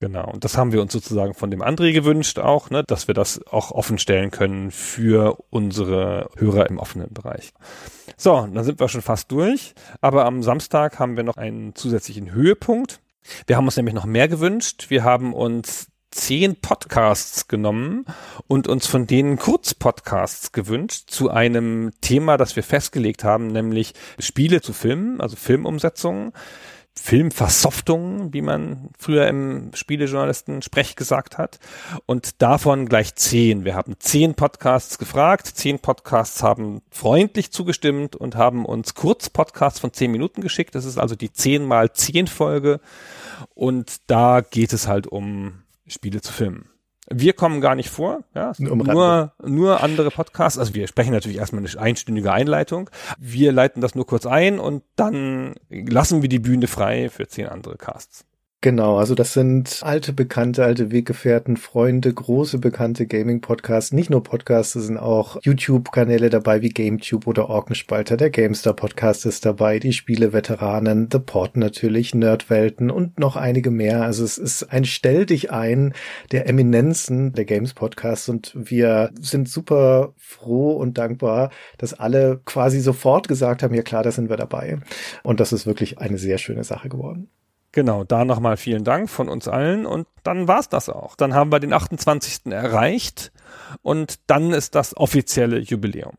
[SPEAKER 4] Genau, und das haben wir uns sozusagen von dem André gewünscht auch, ne, dass wir das auch offen stellen können für unsere Hörer im offenen Bereich. So, dann sind wir schon fast durch, aber am Samstag haben wir noch einen zusätzlichen Höhepunkt. Wir haben uns nämlich noch mehr gewünscht. Wir haben uns zehn Podcasts genommen und uns von denen Kurzpodcasts gewünscht zu einem Thema, das wir festgelegt haben, nämlich Spiele zu Filmen, also Filmumsetzungen. Filmversoftung, wie man früher im Spielejournalisten Sprech gesagt hat. Und davon gleich zehn. Wir haben zehn Podcasts gefragt, zehn Podcasts haben freundlich zugestimmt und haben uns Kurzpodcasts von zehn Minuten geschickt. Das ist also die zehn mal zehn Folge. Und da geht es halt um Spiele zu filmen. Wir kommen gar nicht vor, ja, nur, nur, nur andere Podcasts. Also wir sprechen natürlich erstmal eine einstündige Einleitung. Wir leiten das nur kurz ein und dann lassen wir die Bühne frei für zehn andere Casts.
[SPEAKER 3] Genau, also das sind alte Bekannte, alte Weggefährten, Freunde, große bekannte Gaming-Podcasts. Nicht nur Podcasts, es sind auch YouTube-Kanäle dabei wie GameTube oder Orkenspalter. Der GameStar-Podcast ist dabei, die Spiele-Veteranen, The Pod natürlich, Nerdwelten und noch einige mehr. Also es ist ein Stell dich ein der Eminenzen der Games-Podcasts und wir sind super froh und dankbar, dass alle quasi sofort gesagt haben, ja klar, da sind wir dabei. Und das ist wirklich eine sehr schöne Sache geworden.
[SPEAKER 4] Genau, da nochmal vielen Dank von uns allen und dann war's das auch. Dann haben wir den 28. erreicht und dann ist das offizielle Jubiläum.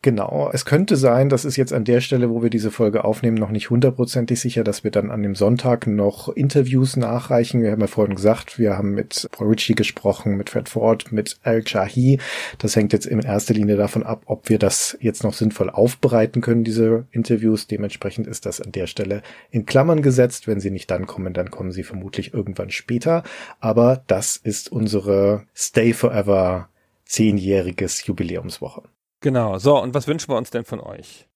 [SPEAKER 3] Genau, es könnte sein, das ist jetzt an der Stelle, wo wir diese Folge aufnehmen, noch nicht hundertprozentig sicher, dass wir dann an dem Sonntag noch Interviews nachreichen. Wir haben ja vorhin gesagt, wir haben mit Paul Ritchie gesprochen, mit Fred Ford, mit Al Chahi. Das hängt jetzt in erster Linie davon ab, ob wir das jetzt noch sinnvoll aufbereiten können, diese Interviews. Dementsprechend ist das an der Stelle in Klammern gesetzt. Wenn sie nicht dann kommen, dann kommen sie vermutlich irgendwann später. Aber das ist unsere Stay Forever zehnjähriges Jubiläumswoche.
[SPEAKER 4] Genau. So, und was wünschen wir uns denn von euch?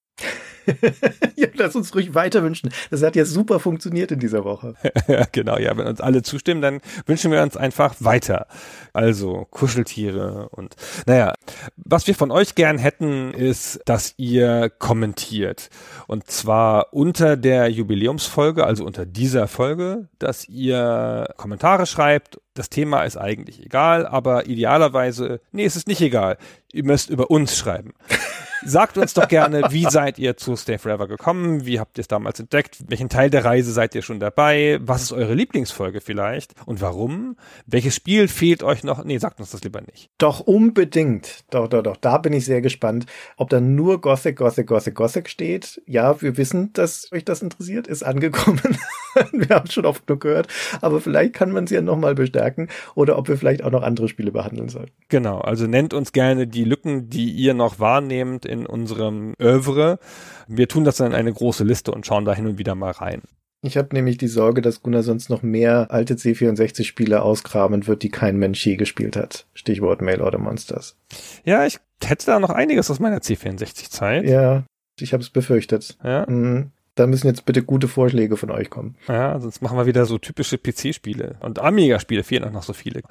[SPEAKER 3] ja, lass uns ruhig weiter wünschen. Das hat ja super funktioniert in dieser Woche.
[SPEAKER 4] genau, ja, wenn uns alle zustimmen, dann wünschen wir uns einfach weiter. Also Kuscheltiere und naja, was wir von euch gern hätten, ist, dass ihr kommentiert. Und zwar unter der Jubiläumsfolge, also unter dieser Folge, dass ihr Kommentare schreibt. Das Thema ist eigentlich egal, aber idealerweise, nee, es ist nicht egal. Ihr müsst über uns schreiben. Sagt uns doch gerne, wie seid ihr zu Stay Forever gekommen? Wie habt ihr es damals entdeckt? Welchen Teil der Reise seid ihr schon dabei? Was ist eure Lieblingsfolge vielleicht? Und warum? Welches Spiel fehlt euch noch? Nee, sagt uns das lieber nicht.
[SPEAKER 3] Doch unbedingt. Doch, doch, doch. Da bin ich sehr gespannt, ob da nur Gothic, Gothic, Gothic, Gothic steht. Ja, wir wissen, dass euch das interessiert, ist angekommen. wir haben es schon oft nur gehört. Aber vielleicht kann man es ja nochmal bestärken. Oder ob wir vielleicht auch noch andere Spiele behandeln sollten.
[SPEAKER 4] Genau. Also nennt uns gerne die Lücken, die ihr noch wahrnehmt in unserem Övre. Wir tun das dann in eine große Liste und schauen da hin und wieder mal rein.
[SPEAKER 3] Ich habe nämlich die Sorge, dass Gunnar sonst noch mehr alte C64-Spiele ausgraben wird, die kein Mensch je gespielt hat. Stichwort Mail Order Monsters.
[SPEAKER 4] Ja, ich hätte da noch einiges aus meiner C64-Zeit.
[SPEAKER 3] Ja, ich habe es befürchtet. Ja. Mhm. Da müssen jetzt bitte gute Vorschläge von euch kommen.
[SPEAKER 4] Ja, sonst machen wir wieder so typische PC-Spiele. Und Amiga-Spiele fehlen auch noch so viele.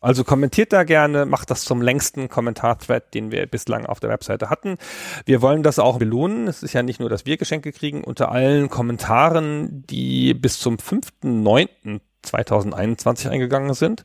[SPEAKER 4] Also kommentiert da gerne, macht das zum längsten Kommentar-Thread, den wir bislang auf der Webseite hatten. Wir wollen das auch belohnen. Es ist ja nicht nur, dass wir Geschenke kriegen. Unter allen Kommentaren, die bis zum 5.9.2021 eingegangen sind.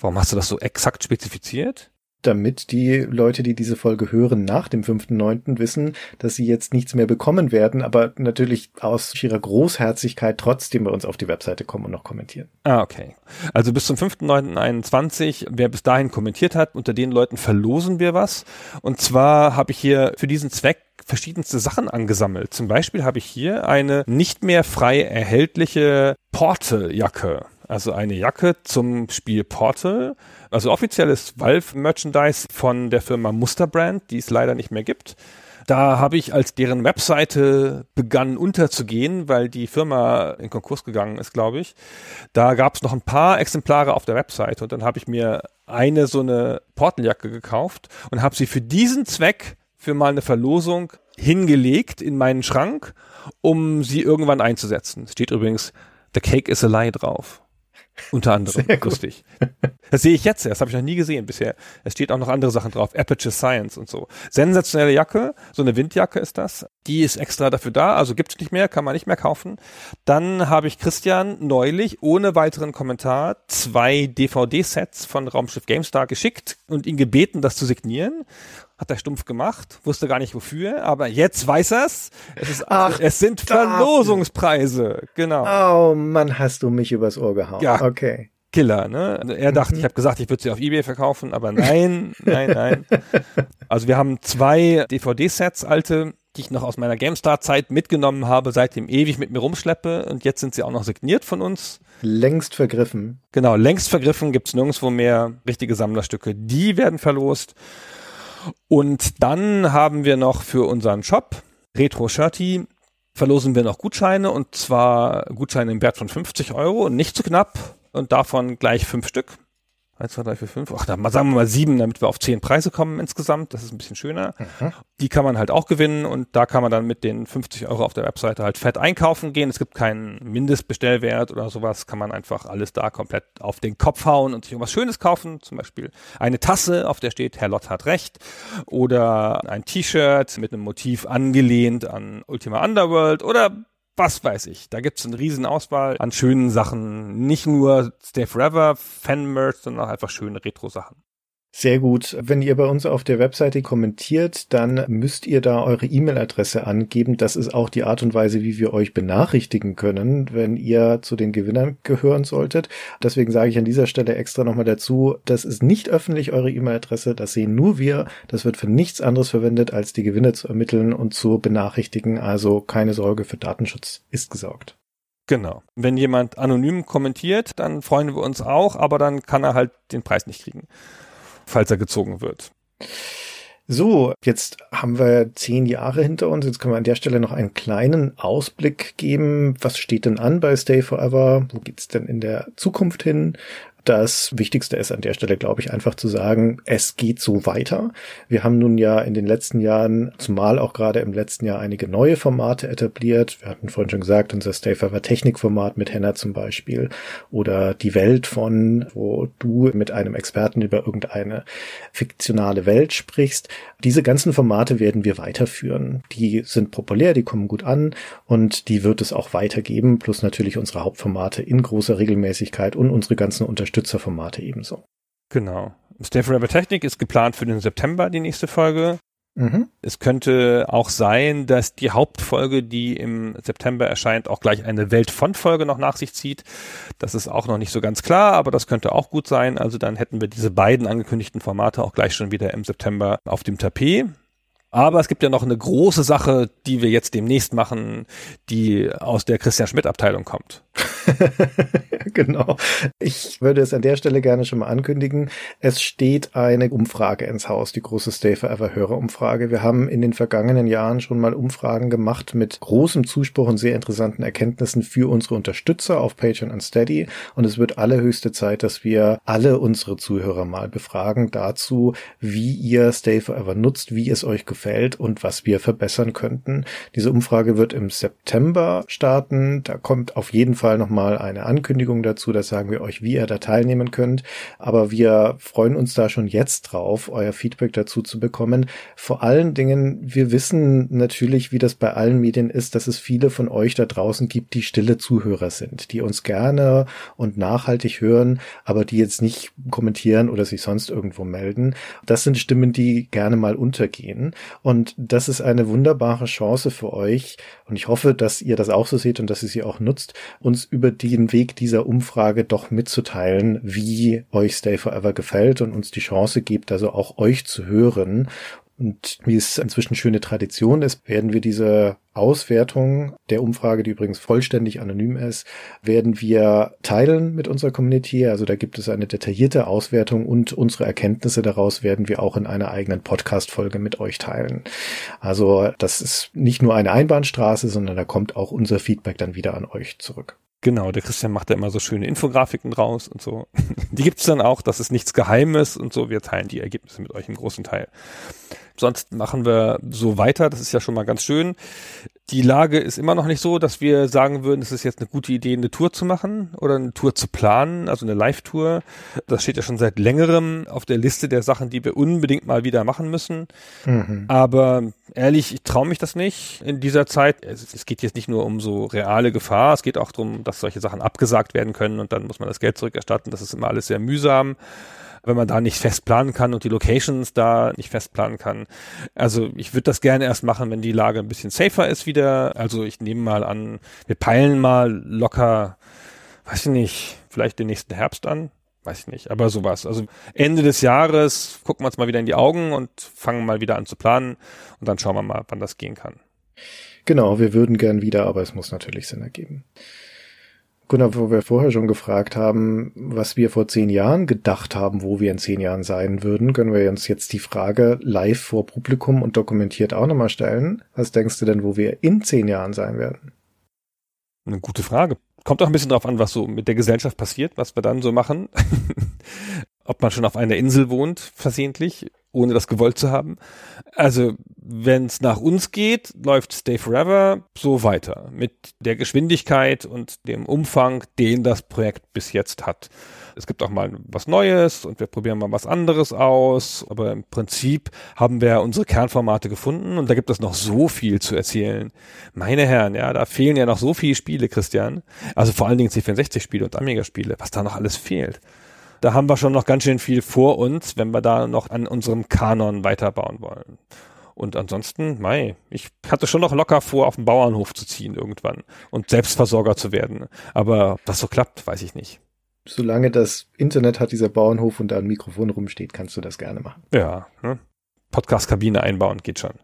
[SPEAKER 4] Warum hast du das so exakt spezifiziert?
[SPEAKER 3] Damit die Leute, die diese Folge hören, nach dem 5.9. wissen, dass sie jetzt nichts mehr bekommen werden, aber natürlich aus ihrer Großherzigkeit trotzdem bei uns auf die Webseite kommen und noch kommentieren.
[SPEAKER 4] Ah, okay. Also bis zum 5.9.21, wer bis dahin kommentiert hat, unter den Leuten verlosen wir was. Und zwar habe ich hier für diesen Zweck verschiedenste Sachen angesammelt. Zum Beispiel habe ich hier eine nicht mehr frei erhältliche Portal-Jacke. Also eine Jacke zum Spiel Portal also offizielles Valve-Merchandise von der Firma Musterbrand, die es leider nicht mehr gibt. Da habe ich, als deren Webseite begann unterzugehen, weil die Firma in Konkurs gegangen ist, glaube ich, da gab es noch ein paar Exemplare auf der Webseite und dann habe ich mir eine so eine Porteljacke gekauft und habe sie für diesen Zweck für mal eine Verlosung hingelegt in meinen Schrank, um sie irgendwann einzusetzen. Steht übrigens The Cake is a Lie drauf. Unter anderem. Sehr lustig. Das sehe ich jetzt erst, habe ich noch nie gesehen bisher. Es steht auch noch andere Sachen drauf. Aperture Science und so. Sensationelle Jacke, so eine Windjacke ist das. Die ist extra dafür da, also gibt's nicht mehr, kann man nicht mehr kaufen. Dann habe ich Christian neulich ohne weiteren Kommentar zwei DVD-Sets von Raumschiff GameStar geschickt und ihn gebeten, das zu signieren hat er stumpf gemacht, wusste gar nicht wofür, aber jetzt weiß er's. Es, ist, Ach, es sind Verlosungspreise, genau.
[SPEAKER 3] Oh Mann, hast du mich übers Ohr gehauen. Ja, okay.
[SPEAKER 4] Killer, ne? Er dachte, mhm. ich habe gesagt, ich würde sie auf Ebay verkaufen, aber nein, nein, nein. Also wir haben zwei DVD-Sets, alte, die ich noch aus meiner GameStar-Zeit mitgenommen habe, seitdem ewig mit mir rumschleppe und jetzt sind sie auch noch signiert von uns.
[SPEAKER 3] Längst vergriffen.
[SPEAKER 4] Genau, längst vergriffen, gibt's nirgendwo mehr richtige Sammlerstücke. Die werden verlost. Und dann haben wir noch für unseren Shop Retro Shirty verlosen wir noch Gutscheine und zwar Gutscheine im Wert von 50 Euro, nicht zu knapp und davon gleich fünf Stück. 1, 2, 3, 4, 5, ach, dann sagen wir mal sieben, damit wir auf zehn Preise kommen insgesamt. Das ist ein bisschen schöner. Mhm. Die kann man halt auch gewinnen und da kann man dann mit den 50 Euro auf der Webseite halt fett einkaufen gehen. Es gibt keinen Mindestbestellwert oder sowas. Kann man einfach alles da komplett auf den Kopf hauen und sich irgendwas Schönes kaufen. Zum Beispiel eine Tasse, auf der steht, Herr Lott hat recht. Oder ein T-Shirt mit einem Motiv angelehnt an Ultima Underworld oder was weiß ich. Da gibt's eine riesen Auswahl an schönen Sachen. Nicht nur Stay Forever, Fan-Merch, sondern auch einfach schöne Retro-Sachen.
[SPEAKER 3] Sehr gut. Wenn ihr bei uns auf der Webseite kommentiert, dann müsst ihr da eure E-Mail-Adresse angeben. Das ist auch die Art und Weise, wie wir euch benachrichtigen können, wenn ihr zu den Gewinnern gehören solltet. Deswegen sage ich an dieser Stelle extra nochmal dazu, das ist nicht öffentlich eure E-Mail-Adresse. Das sehen nur wir. Das wird für nichts anderes verwendet, als die Gewinner zu ermitteln und zu benachrichtigen. Also keine Sorge, für Datenschutz ist gesorgt.
[SPEAKER 4] Genau. Wenn jemand anonym kommentiert, dann freuen wir uns auch, aber dann kann er halt den Preis nicht kriegen falls er gezogen wird.
[SPEAKER 3] So, jetzt haben wir zehn Jahre hinter uns. Jetzt können wir an der Stelle noch einen kleinen Ausblick geben. Was steht denn an bei Stay Forever? Wo geht's denn in der Zukunft hin? Das Wichtigste ist an der Stelle, glaube ich, einfach zu sagen, es geht so weiter. Wir haben nun ja in den letzten Jahren, zumal auch gerade im letzten Jahr, einige neue Formate etabliert. Wir hatten vorhin schon gesagt, unser Stay Forever Technikformat mit Henna zum Beispiel oder die Welt von, wo du mit einem Experten über irgendeine fiktionale Welt sprichst. Diese ganzen Formate werden wir weiterführen. Die sind populär, die kommen gut an und die wird es auch weitergeben, plus natürlich unsere Hauptformate in großer Regelmäßigkeit und unsere ganzen Unterstützung Unterstützerformate ebenso.
[SPEAKER 4] Genau. Stay Forever Technik ist geplant für den September, die nächste Folge. Mhm. Es könnte auch sein, dass die Hauptfolge, die im September erscheint, auch gleich eine Weltfont-Folge noch nach sich zieht. Das ist auch noch nicht so ganz klar, aber das könnte auch gut sein. Also dann hätten wir diese beiden angekündigten Formate auch gleich schon wieder im September auf dem Tapet. Aber es gibt ja noch eine große Sache, die wir jetzt demnächst machen, die aus der Christian Schmidt Abteilung kommt.
[SPEAKER 3] genau. Ich würde es an der Stelle gerne schon mal ankündigen. Es steht eine Umfrage ins Haus, die große Stay Forever Hörerumfrage. Wir haben in den vergangenen Jahren schon mal Umfragen gemacht mit großem Zuspruch und sehr interessanten Erkenntnissen für unsere Unterstützer auf Patreon und Steady. Und es wird allerhöchste Zeit, dass wir alle unsere Zuhörer mal befragen dazu, wie ihr Stay Forever nutzt, wie es euch gefällt und was wir verbessern könnten. Diese Umfrage wird im September starten. Da kommt auf jeden Fall noch mal eine Ankündigung dazu, das sagen wir euch, wie ihr da teilnehmen könnt. Aber wir freuen uns da schon jetzt drauf, euer Feedback dazu zu bekommen. Vor allen Dingen, wir wissen natürlich, wie das bei allen Medien ist, dass es viele von euch da draußen gibt, die stille Zuhörer sind, die uns gerne und nachhaltig hören, aber die jetzt nicht kommentieren oder sich sonst irgendwo melden. Das sind Stimmen, die gerne mal untergehen. Und das ist eine wunderbare Chance für euch. Und ich hoffe, dass ihr das auch so seht und dass ihr sie auch nutzt, uns über über den Weg dieser Umfrage doch mitzuteilen, wie euch Stay Forever gefällt und uns die Chance gibt, also auch euch zu hören. Und wie es inzwischen schöne Tradition ist, werden wir diese Auswertung der Umfrage, die übrigens vollständig anonym ist, werden wir teilen mit unserer Community. Also da gibt es eine detaillierte Auswertung und unsere Erkenntnisse daraus werden wir auch in einer eigenen Podcast-Folge mit euch teilen. Also das ist nicht nur eine Einbahnstraße, sondern da kommt auch unser Feedback dann wieder an euch zurück.
[SPEAKER 4] Genau, der Christian macht da immer so schöne Infografiken draus und so. Die gibt's dann auch, das ist nichts Geheimes und so. Wir teilen die Ergebnisse mit euch im großen Teil sonst machen wir so weiter. Das ist ja schon mal ganz schön. Die Lage ist immer noch nicht so, dass wir sagen würden, es ist jetzt eine gute Idee, eine Tour zu machen oder eine Tour zu planen, also eine Live-Tour. Das steht ja schon seit längerem auf der Liste der Sachen, die wir unbedingt mal wieder machen müssen. Mhm. Aber ehrlich, ich traue mich das nicht in dieser Zeit. Es, es, geht jetzt nicht nur um so reale Gefahr, es geht auch darum, dass solche Sachen abgesagt werden können und dann muss man das Geld zurückerstatten. Das ist immer alles sehr mühsam wenn man da nicht fest planen kann und die Locations da nicht fest planen kann. Also ich würde das gerne erst machen, wenn die Lage ein bisschen safer ist wieder. Also ich nehme mal an, wir peilen mal locker, weiß ich nicht, vielleicht den nächsten Herbst an. Weiß ich nicht, aber sowas. Also Ende des Jahres gucken wir uns mal wieder in die Augen und fangen mal wieder an zu planen und dann schauen wir mal, wann das gehen kann.
[SPEAKER 3] Genau, wir würden gern wieder, aber es muss natürlich Sinn ergeben. Gunnar, wo wir vorher schon gefragt haben, was wir vor zehn Jahren gedacht haben, wo wir in zehn Jahren sein würden, können wir uns jetzt die Frage live vor Publikum und dokumentiert auch nochmal stellen. Was denkst du denn, wo wir in zehn Jahren sein werden?
[SPEAKER 4] Eine gute Frage. Kommt auch ein bisschen drauf an, was so mit der Gesellschaft passiert, was wir dann so machen. ob man schon auf einer Insel wohnt, versehentlich, ohne das gewollt zu haben. Also, wenn es nach uns geht, läuft Stay Forever so weiter mit der Geschwindigkeit und dem Umfang, den das Projekt bis jetzt hat. Es gibt auch mal was Neues und wir probieren mal was anderes aus, aber im Prinzip haben wir unsere Kernformate gefunden und da gibt es noch so viel zu erzählen. Meine Herren, ja, da fehlen ja noch so viele Spiele, Christian. Also vor allen Dingen C64-Spiele und Amiga-Spiele, was da noch alles fehlt da haben wir schon noch ganz schön viel vor uns, wenn wir da noch an unserem Kanon weiterbauen wollen. Und ansonsten, mei, ich hatte schon noch locker vor, auf den Bauernhof zu ziehen irgendwann und Selbstversorger zu werden. Aber ob das so klappt, weiß ich nicht.
[SPEAKER 3] Solange das Internet hat, dieser Bauernhof und da ein Mikrofon rumsteht, kannst du das gerne machen.
[SPEAKER 4] Ja, ne? Podcast-Kabine einbauen geht schon.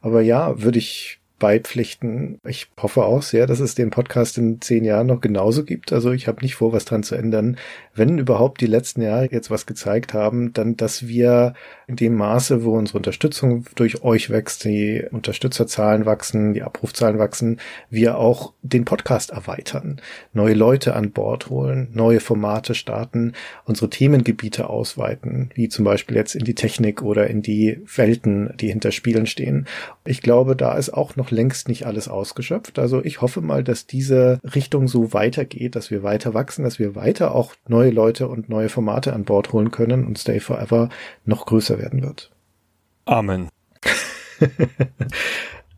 [SPEAKER 3] Aber ja, würde ich beipflichten. Ich hoffe auch sehr, dass es den Podcast in zehn Jahren noch genauso gibt. Also ich habe nicht vor, was dran zu ändern. Wenn überhaupt die letzten Jahre jetzt was gezeigt haben, dann, dass wir in dem Maße, wo unsere Unterstützung durch euch wächst, die Unterstützerzahlen wachsen, die Abrufzahlen wachsen, wir auch den Podcast erweitern, neue Leute an Bord holen, neue Formate starten, unsere Themengebiete ausweiten, wie zum Beispiel jetzt in die Technik oder in die Welten, die hinter Spielen stehen. Ich glaube, da ist auch noch längst nicht alles ausgeschöpft. Also ich hoffe mal, dass diese Richtung so weitergeht, dass wir weiter wachsen, dass wir weiter auch neue Leute und neue Formate an Bord holen können und Stay Forever noch größer werden wird.
[SPEAKER 4] Amen.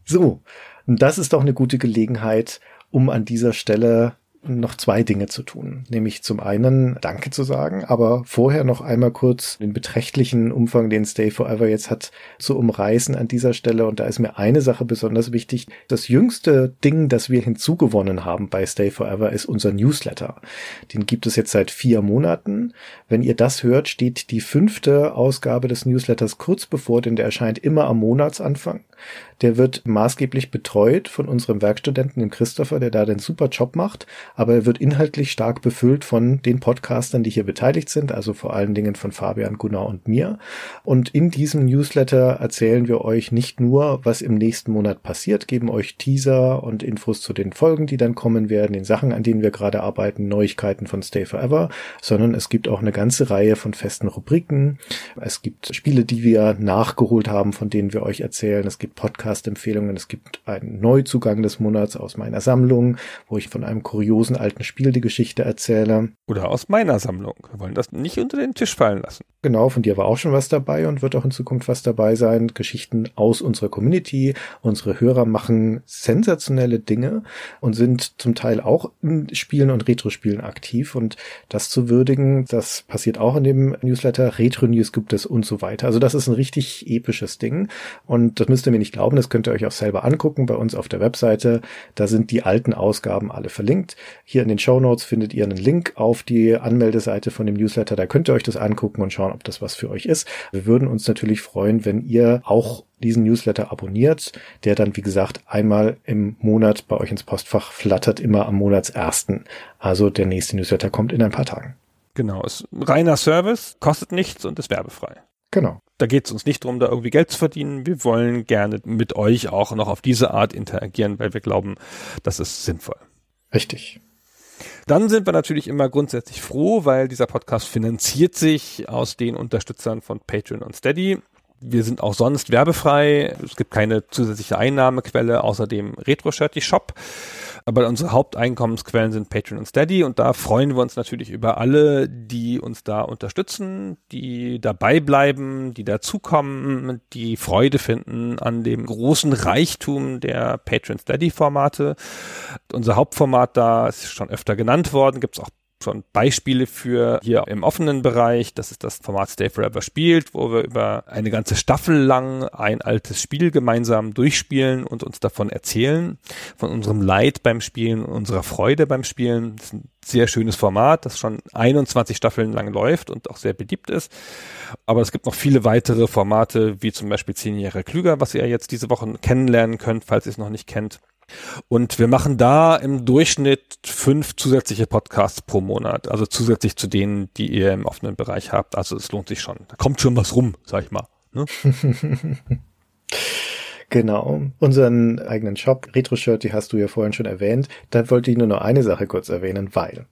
[SPEAKER 3] so, das ist doch eine gute Gelegenheit, um an dieser Stelle noch zwei Dinge zu tun. Nämlich zum einen Danke zu sagen, aber vorher noch einmal kurz den beträchtlichen Umfang, den Stay Forever jetzt hat, zu umreißen an dieser Stelle. Und da ist mir eine Sache besonders wichtig. Das jüngste Ding, das wir hinzugewonnen haben bei Stay Forever, ist unser Newsletter. Den gibt es jetzt seit vier Monaten. Wenn ihr das hört, steht die fünfte Ausgabe des Newsletters kurz bevor, denn der erscheint immer am Monatsanfang. Der wird maßgeblich betreut von unserem Werkstudenten, dem Christopher, der da den super Job macht. Aber er wird inhaltlich stark befüllt von den Podcastern, die hier beteiligt sind, also vor allen Dingen von Fabian, Gunnar und mir. Und in diesem Newsletter erzählen wir euch nicht nur, was im nächsten Monat passiert, geben euch Teaser und Infos zu den Folgen, die dann kommen werden, den Sachen, an denen wir gerade arbeiten, Neuigkeiten von Stay Forever, sondern es gibt auch eine ganze Reihe von festen Rubriken. Es gibt Spiele, die wir nachgeholt haben, von denen wir euch erzählen. Es gibt Podcast-Empfehlungen. Es gibt einen Neuzugang des Monats aus meiner Sammlung, wo ich von einem kuriosen alten Spiel die Geschichte erzähle.
[SPEAKER 4] Oder aus meiner Sammlung. Wir wollen das nicht unter den Tisch fallen lassen.
[SPEAKER 3] Genau, von dir war auch schon was dabei und wird auch in Zukunft was dabei sein. Geschichten aus unserer Community. Unsere Hörer machen sensationelle Dinge und sind zum Teil auch in Spielen und Retro-Spielen aktiv. Und das zu würdigen, das passiert auch in dem Newsletter. Retro-News gibt es und so weiter. Also das ist ein richtig episches Ding. Und das müsst ihr mir nicht glauben, das könnt ihr euch auch selber angucken bei uns auf der Webseite. Da sind die alten Ausgaben alle verlinkt. Hier in den Show Notes findet ihr einen Link auf die Anmeldeseite von dem Newsletter. Da könnt ihr euch das angucken und schauen, ob das was für euch ist. Wir würden uns natürlich freuen, wenn ihr auch diesen Newsletter abonniert, der dann, wie gesagt, einmal im Monat bei euch ins Postfach flattert, immer am Monatsersten. Also der nächste Newsletter kommt in ein paar Tagen.
[SPEAKER 4] Genau, ist reiner Service, kostet nichts und ist werbefrei.
[SPEAKER 3] Genau.
[SPEAKER 4] Da geht es uns nicht darum, da irgendwie Geld zu verdienen. Wir wollen gerne mit euch auch noch auf diese Art interagieren, weil wir glauben, das ist sinnvoll.
[SPEAKER 3] Richtig.
[SPEAKER 4] Dann sind wir natürlich immer grundsätzlich froh, weil dieser Podcast finanziert sich aus den Unterstützern von Patreon und Steady. Wir sind auch sonst werbefrei. Es gibt keine zusätzliche Einnahmequelle außer dem Retro-Shirty-Shop. Aber unsere Haupteinkommensquellen sind Patreon und Steady und da freuen wir uns natürlich über alle, die uns da unterstützen, die dabei bleiben, die dazukommen, die Freude finden an dem großen Reichtum der Patreon Steady Formate. Unser Hauptformat da ist schon öfter genannt worden, gibt es auch schon Beispiele für hier im offenen Bereich. Das ist das Format Stay Forever spielt, wo wir über eine ganze Staffel lang ein altes Spiel gemeinsam durchspielen und uns davon erzählen, von unserem Leid beim Spielen, unserer Freude beim Spielen. Das ist ein sehr schönes Format, das schon 21 Staffeln lang läuft und auch sehr beliebt ist. Aber es gibt noch viele weitere Formate, wie zum Beispiel 10 Jahre klüger, was ihr jetzt diese Woche kennenlernen könnt, falls ihr es noch nicht kennt. Und wir machen da im Durchschnitt fünf zusätzliche Podcasts pro Monat, also zusätzlich zu denen, die ihr im offenen Bereich habt. Also es lohnt sich schon. Da kommt schon was rum, sag ich mal. Ne?
[SPEAKER 3] Genau. Unseren eigenen Shop, Retro Shirt, die hast du ja vorhin schon erwähnt. Da wollte ich nur noch eine Sache kurz erwähnen, weil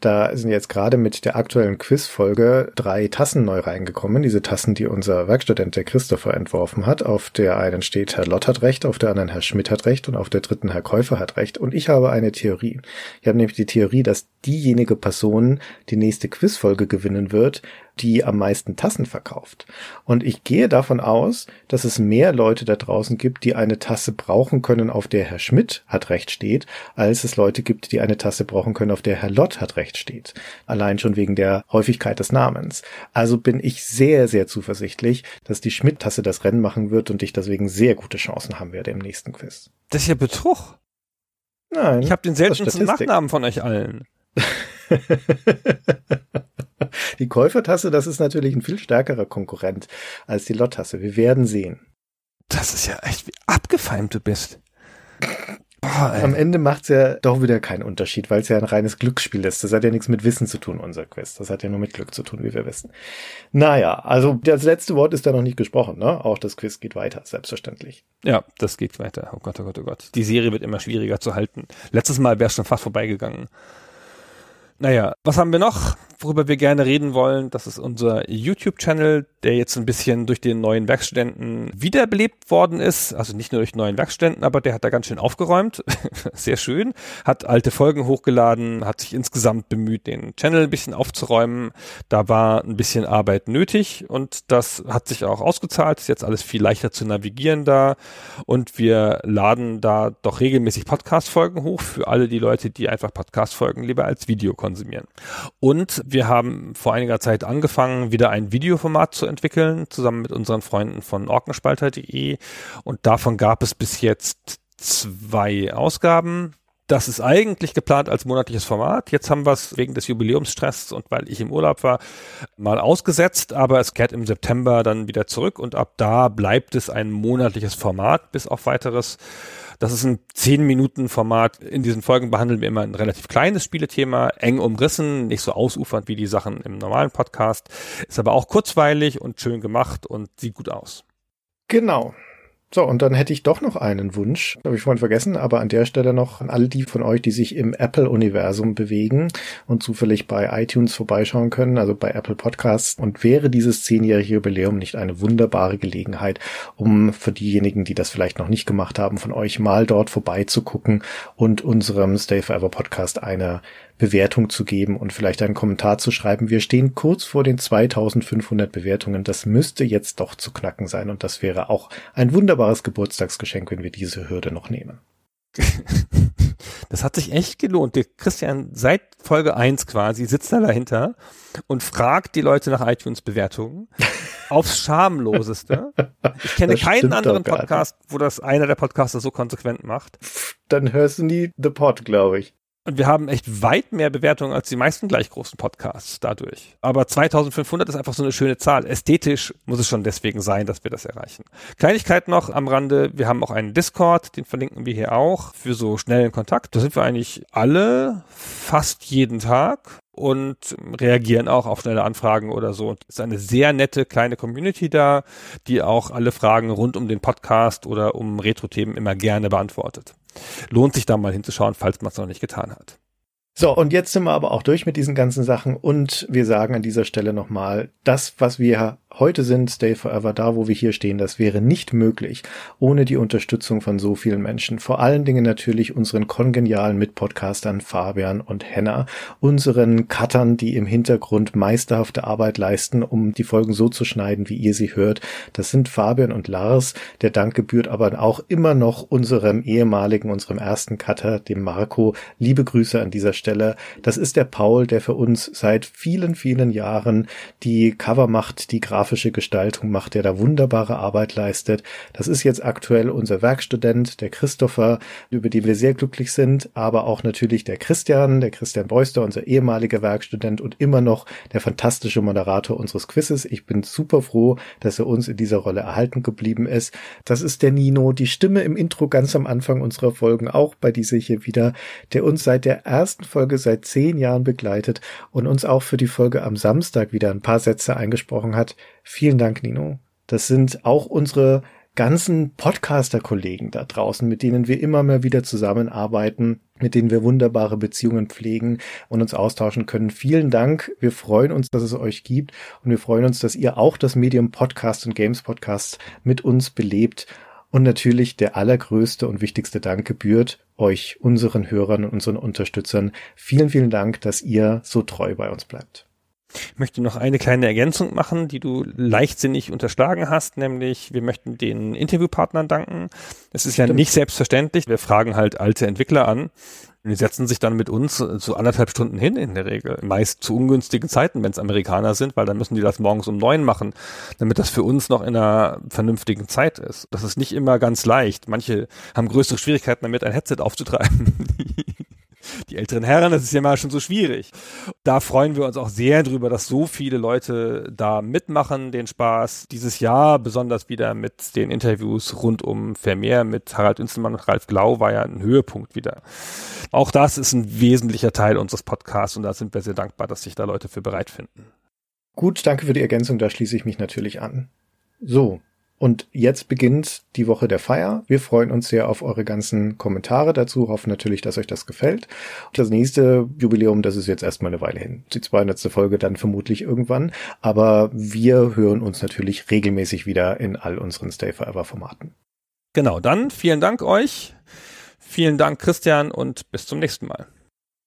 [SPEAKER 3] Da sind jetzt gerade mit der aktuellen Quizfolge drei Tassen neu reingekommen. Diese Tassen, die unser Werkstudent, der Christopher, entworfen hat. Auf der einen steht Herr Lott hat recht, auf der anderen Herr Schmidt hat recht und auf der dritten Herr Käufer hat recht. Und ich habe eine Theorie. Ich habe nämlich die Theorie, dass diejenige Person die nächste Quizfolge gewinnen wird, die am meisten Tassen verkauft. Und ich gehe davon aus, dass es mehr Leute da draußen gibt, die eine Tasse brauchen können, auf der Herr Schmidt hat recht steht, als es Leute gibt, die eine Tasse brauchen können, auf der Herr Lott hat recht steht. Allein schon wegen der Häufigkeit des Namens. Also bin ich sehr, sehr zuversichtlich, dass die Schmidt-Tasse das Rennen machen wird und ich deswegen sehr gute Chancen haben werde im nächsten Quiz.
[SPEAKER 4] Das ist ja Betrug.
[SPEAKER 3] Nein.
[SPEAKER 4] Ich habe den seltensten Nachnamen von euch allen.
[SPEAKER 3] die Käufertasse, das ist natürlich ein viel stärkerer Konkurrent als die Lotttasse. Wir werden sehen.
[SPEAKER 4] Das ist ja echt, wie abgefeimt du bist.
[SPEAKER 3] Boah, Am Ende macht's ja doch wieder keinen Unterschied, weil es ja ein reines Glücksspiel ist. Das hat ja nichts mit Wissen zu tun, unser Quest. Das hat ja nur mit Glück zu tun, wie wir wissen. Naja, also das letzte Wort ist da noch nicht gesprochen, ne? Auch das Quiz geht weiter, selbstverständlich.
[SPEAKER 4] Ja, das geht weiter. Oh Gott, oh Gott, oh Gott. Die Serie wird immer schwieriger zu halten. Letztes Mal wäre es schon fast vorbeigegangen. Naja, was haben wir noch, worüber wir gerne reden wollen? Das ist unser YouTube-Channel, der jetzt ein bisschen durch den neuen Werkstudenten wiederbelebt worden ist. Also nicht nur durch neuen Werkstudenten, aber der hat da ganz schön aufgeräumt. Sehr schön. Hat alte Folgen hochgeladen, hat sich insgesamt bemüht, den Channel ein bisschen aufzuräumen. Da war ein bisschen Arbeit nötig und das hat sich auch ausgezahlt. Ist jetzt alles viel leichter zu navigieren da. Und wir laden da doch regelmäßig Podcast-Folgen hoch für alle die Leute, die einfach Podcast-Folgen lieber als Video konsumieren. Und wir haben vor einiger Zeit angefangen, wieder ein Videoformat zu entwickeln, zusammen mit unseren Freunden von orkenspalter.de. Und davon gab es bis jetzt zwei Ausgaben. Das ist eigentlich geplant als monatliches Format. Jetzt haben wir es wegen des Jubiläumsstresses und weil ich im Urlaub war, mal ausgesetzt, aber es kehrt im September dann wieder zurück und ab da bleibt es ein monatliches Format bis auf weiteres. Das ist ein 10 Minuten Format. In diesen Folgen behandeln wir immer ein relativ kleines Spielethema, eng umrissen, nicht so ausufernd wie die Sachen im normalen Podcast. Ist aber auch kurzweilig und schön gemacht und sieht gut aus.
[SPEAKER 3] Genau. So, und dann hätte ich doch noch einen Wunsch, habe ich vorhin vergessen, aber an der Stelle noch an alle die von euch, die sich im Apple-Universum bewegen und zufällig bei iTunes vorbeischauen können, also bei Apple Podcasts. Und wäre dieses zehnjährige Jubiläum nicht eine wunderbare Gelegenheit, um für diejenigen, die das vielleicht noch nicht gemacht haben, von euch mal dort vorbeizugucken und unserem Stay Forever Podcast eine Bewertung zu geben und vielleicht einen Kommentar zu schreiben. Wir stehen kurz vor den 2500 Bewertungen. Das müsste jetzt doch zu knacken sein und das wäre auch ein wunderbares Geburtstagsgeschenk, wenn wir diese Hürde noch nehmen.
[SPEAKER 4] Das hat sich echt gelohnt. Der Christian seit Folge 1 quasi sitzt da dahinter und fragt die Leute nach iTunes-Bewertungen aufs Schamloseste. Ich kenne das keinen anderen Podcast, wo das einer der Podcaster so konsequent macht.
[SPEAKER 3] Dann hörst du nie The Pod, glaube ich.
[SPEAKER 4] Und wir haben echt weit mehr Bewertungen als die meisten gleich großen Podcasts dadurch. Aber 2500 ist einfach so eine schöne Zahl. Ästhetisch muss es schon deswegen sein, dass wir das erreichen. Kleinigkeit noch am Rande. Wir haben auch einen Discord, den verlinken wir hier auch für so schnellen Kontakt. Da sind wir eigentlich alle fast jeden Tag und reagieren auch auf schnelle Anfragen oder so. Es ist eine sehr nette kleine Community da, die auch alle Fragen rund um den Podcast oder um Retro-Themen immer gerne beantwortet. Lohnt sich da mal hinzuschauen, falls man es noch nicht getan hat.
[SPEAKER 3] So, und jetzt sind wir aber auch durch mit diesen ganzen Sachen und wir sagen an dieser Stelle nochmal, das, was wir heute sind, Stay Forever, da wo wir hier stehen, das wäre nicht möglich ohne die Unterstützung von so vielen Menschen. Vor allen Dingen natürlich unseren kongenialen Mitpodcastern Fabian und Henna, unseren Cuttern, die im Hintergrund meisterhafte Arbeit leisten, um die Folgen so zu schneiden, wie ihr sie hört. Das sind Fabian und Lars. Der Dank gebührt aber auch immer noch unserem ehemaligen, unserem ersten Cutter, dem Marco. Liebe Grüße an dieser Stelle. Das ist der Paul, der für uns seit vielen, vielen Jahren die Cover macht, die grafische Gestaltung macht, der da wunderbare Arbeit leistet. Das ist jetzt aktuell unser Werkstudent, der Christopher, über den wir sehr glücklich sind, aber auch natürlich der Christian, der Christian Beuster, unser ehemaliger Werkstudent und immer noch der fantastische Moderator unseres Quizzes. Ich bin super froh, dass er uns in dieser Rolle erhalten geblieben ist. Das ist der Nino, die Stimme im Intro ganz am Anfang unserer Folgen, auch bei dieser hier wieder, der uns seit der ersten Folge seit zehn Jahren begleitet und uns auch für die Folge am Samstag wieder ein paar Sätze eingesprochen hat. Vielen Dank, Nino. Das sind auch unsere ganzen Podcaster-Kollegen da draußen, mit denen wir immer mal wieder zusammenarbeiten, mit denen wir wunderbare Beziehungen pflegen und uns austauschen können. Vielen Dank. Wir freuen uns, dass es euch gibt und wir freuen uns, dass ihr auch das Medium Podcast und Games Podcast mit uns belebt. Und natürlich der allergrößte und wichtigste Dank gebührt euch, unseren Hörern und unseren Unterstützern. Vielen, vielen Dank, dass ihr so treu bei uns bleibt.
[SPEAKER 4] Ich möchte noch eine kleine Ergänzung machen, die du leichtsinnig unterschlagen hast, nämlich wir möchten den Interviewpartnern danken. Es ist Stimmt. ja nicht selbstverständlich. Wir fragen halt alte Entwickler an. Die setzen sich dann mit uns so anderthalb Stunden hin in der Regel. Meist zu ungünstigen Zeiten, wenn es Amerikaner sind, weil dann müssen die das morgens um neun machen, damit das für uns noch in einer vernünftigen Zeit ist. Das ist nicht immer ganz leicht. Manche haben größere Schwierigkeiten damit, ein Headset aufzutreiben. die älteren Herren, das ist ja mal schon so schwierig. Da freuen wir uns auch sehr drüber, dass so viele Leute da mitmachen, den Spaß. Dieses Jahr besonders wieder mit den Interviews rund um Vermeer mit Harald Inselmann und Ralf Glau war ja ein Höhepunkt wieder. Auch das ist ein wesentlicher Teil unseres Podcasts und da sind wir sehr dankbar, dass sich da Leute für bereit finden.
[SPEAKER 3] Gut, danke für die Ergänzung, da schließe ich mich natürlich an. So, und jetzt beginnt die Woche der Feier. Wir freuen uns sehr auf eure ganzen Kommentare dazu, hoffen natürlich, dass euch das gefällt. Das nächste Jubiläum, das ist jetzt erstmal eine Weile hin. Die 200. Folge dann vermutlich irgendwann. Aber wir hören uns natürlich regelmäßig wieder in all unseren Stay Forever Formaten.
[SPEAKER 4] Genau, dann vielen Dank euch. Vielen Dank, Christian, und bis zum nächsten Mal.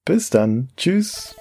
[SPEAKER 3] Bis dann. Tschüss.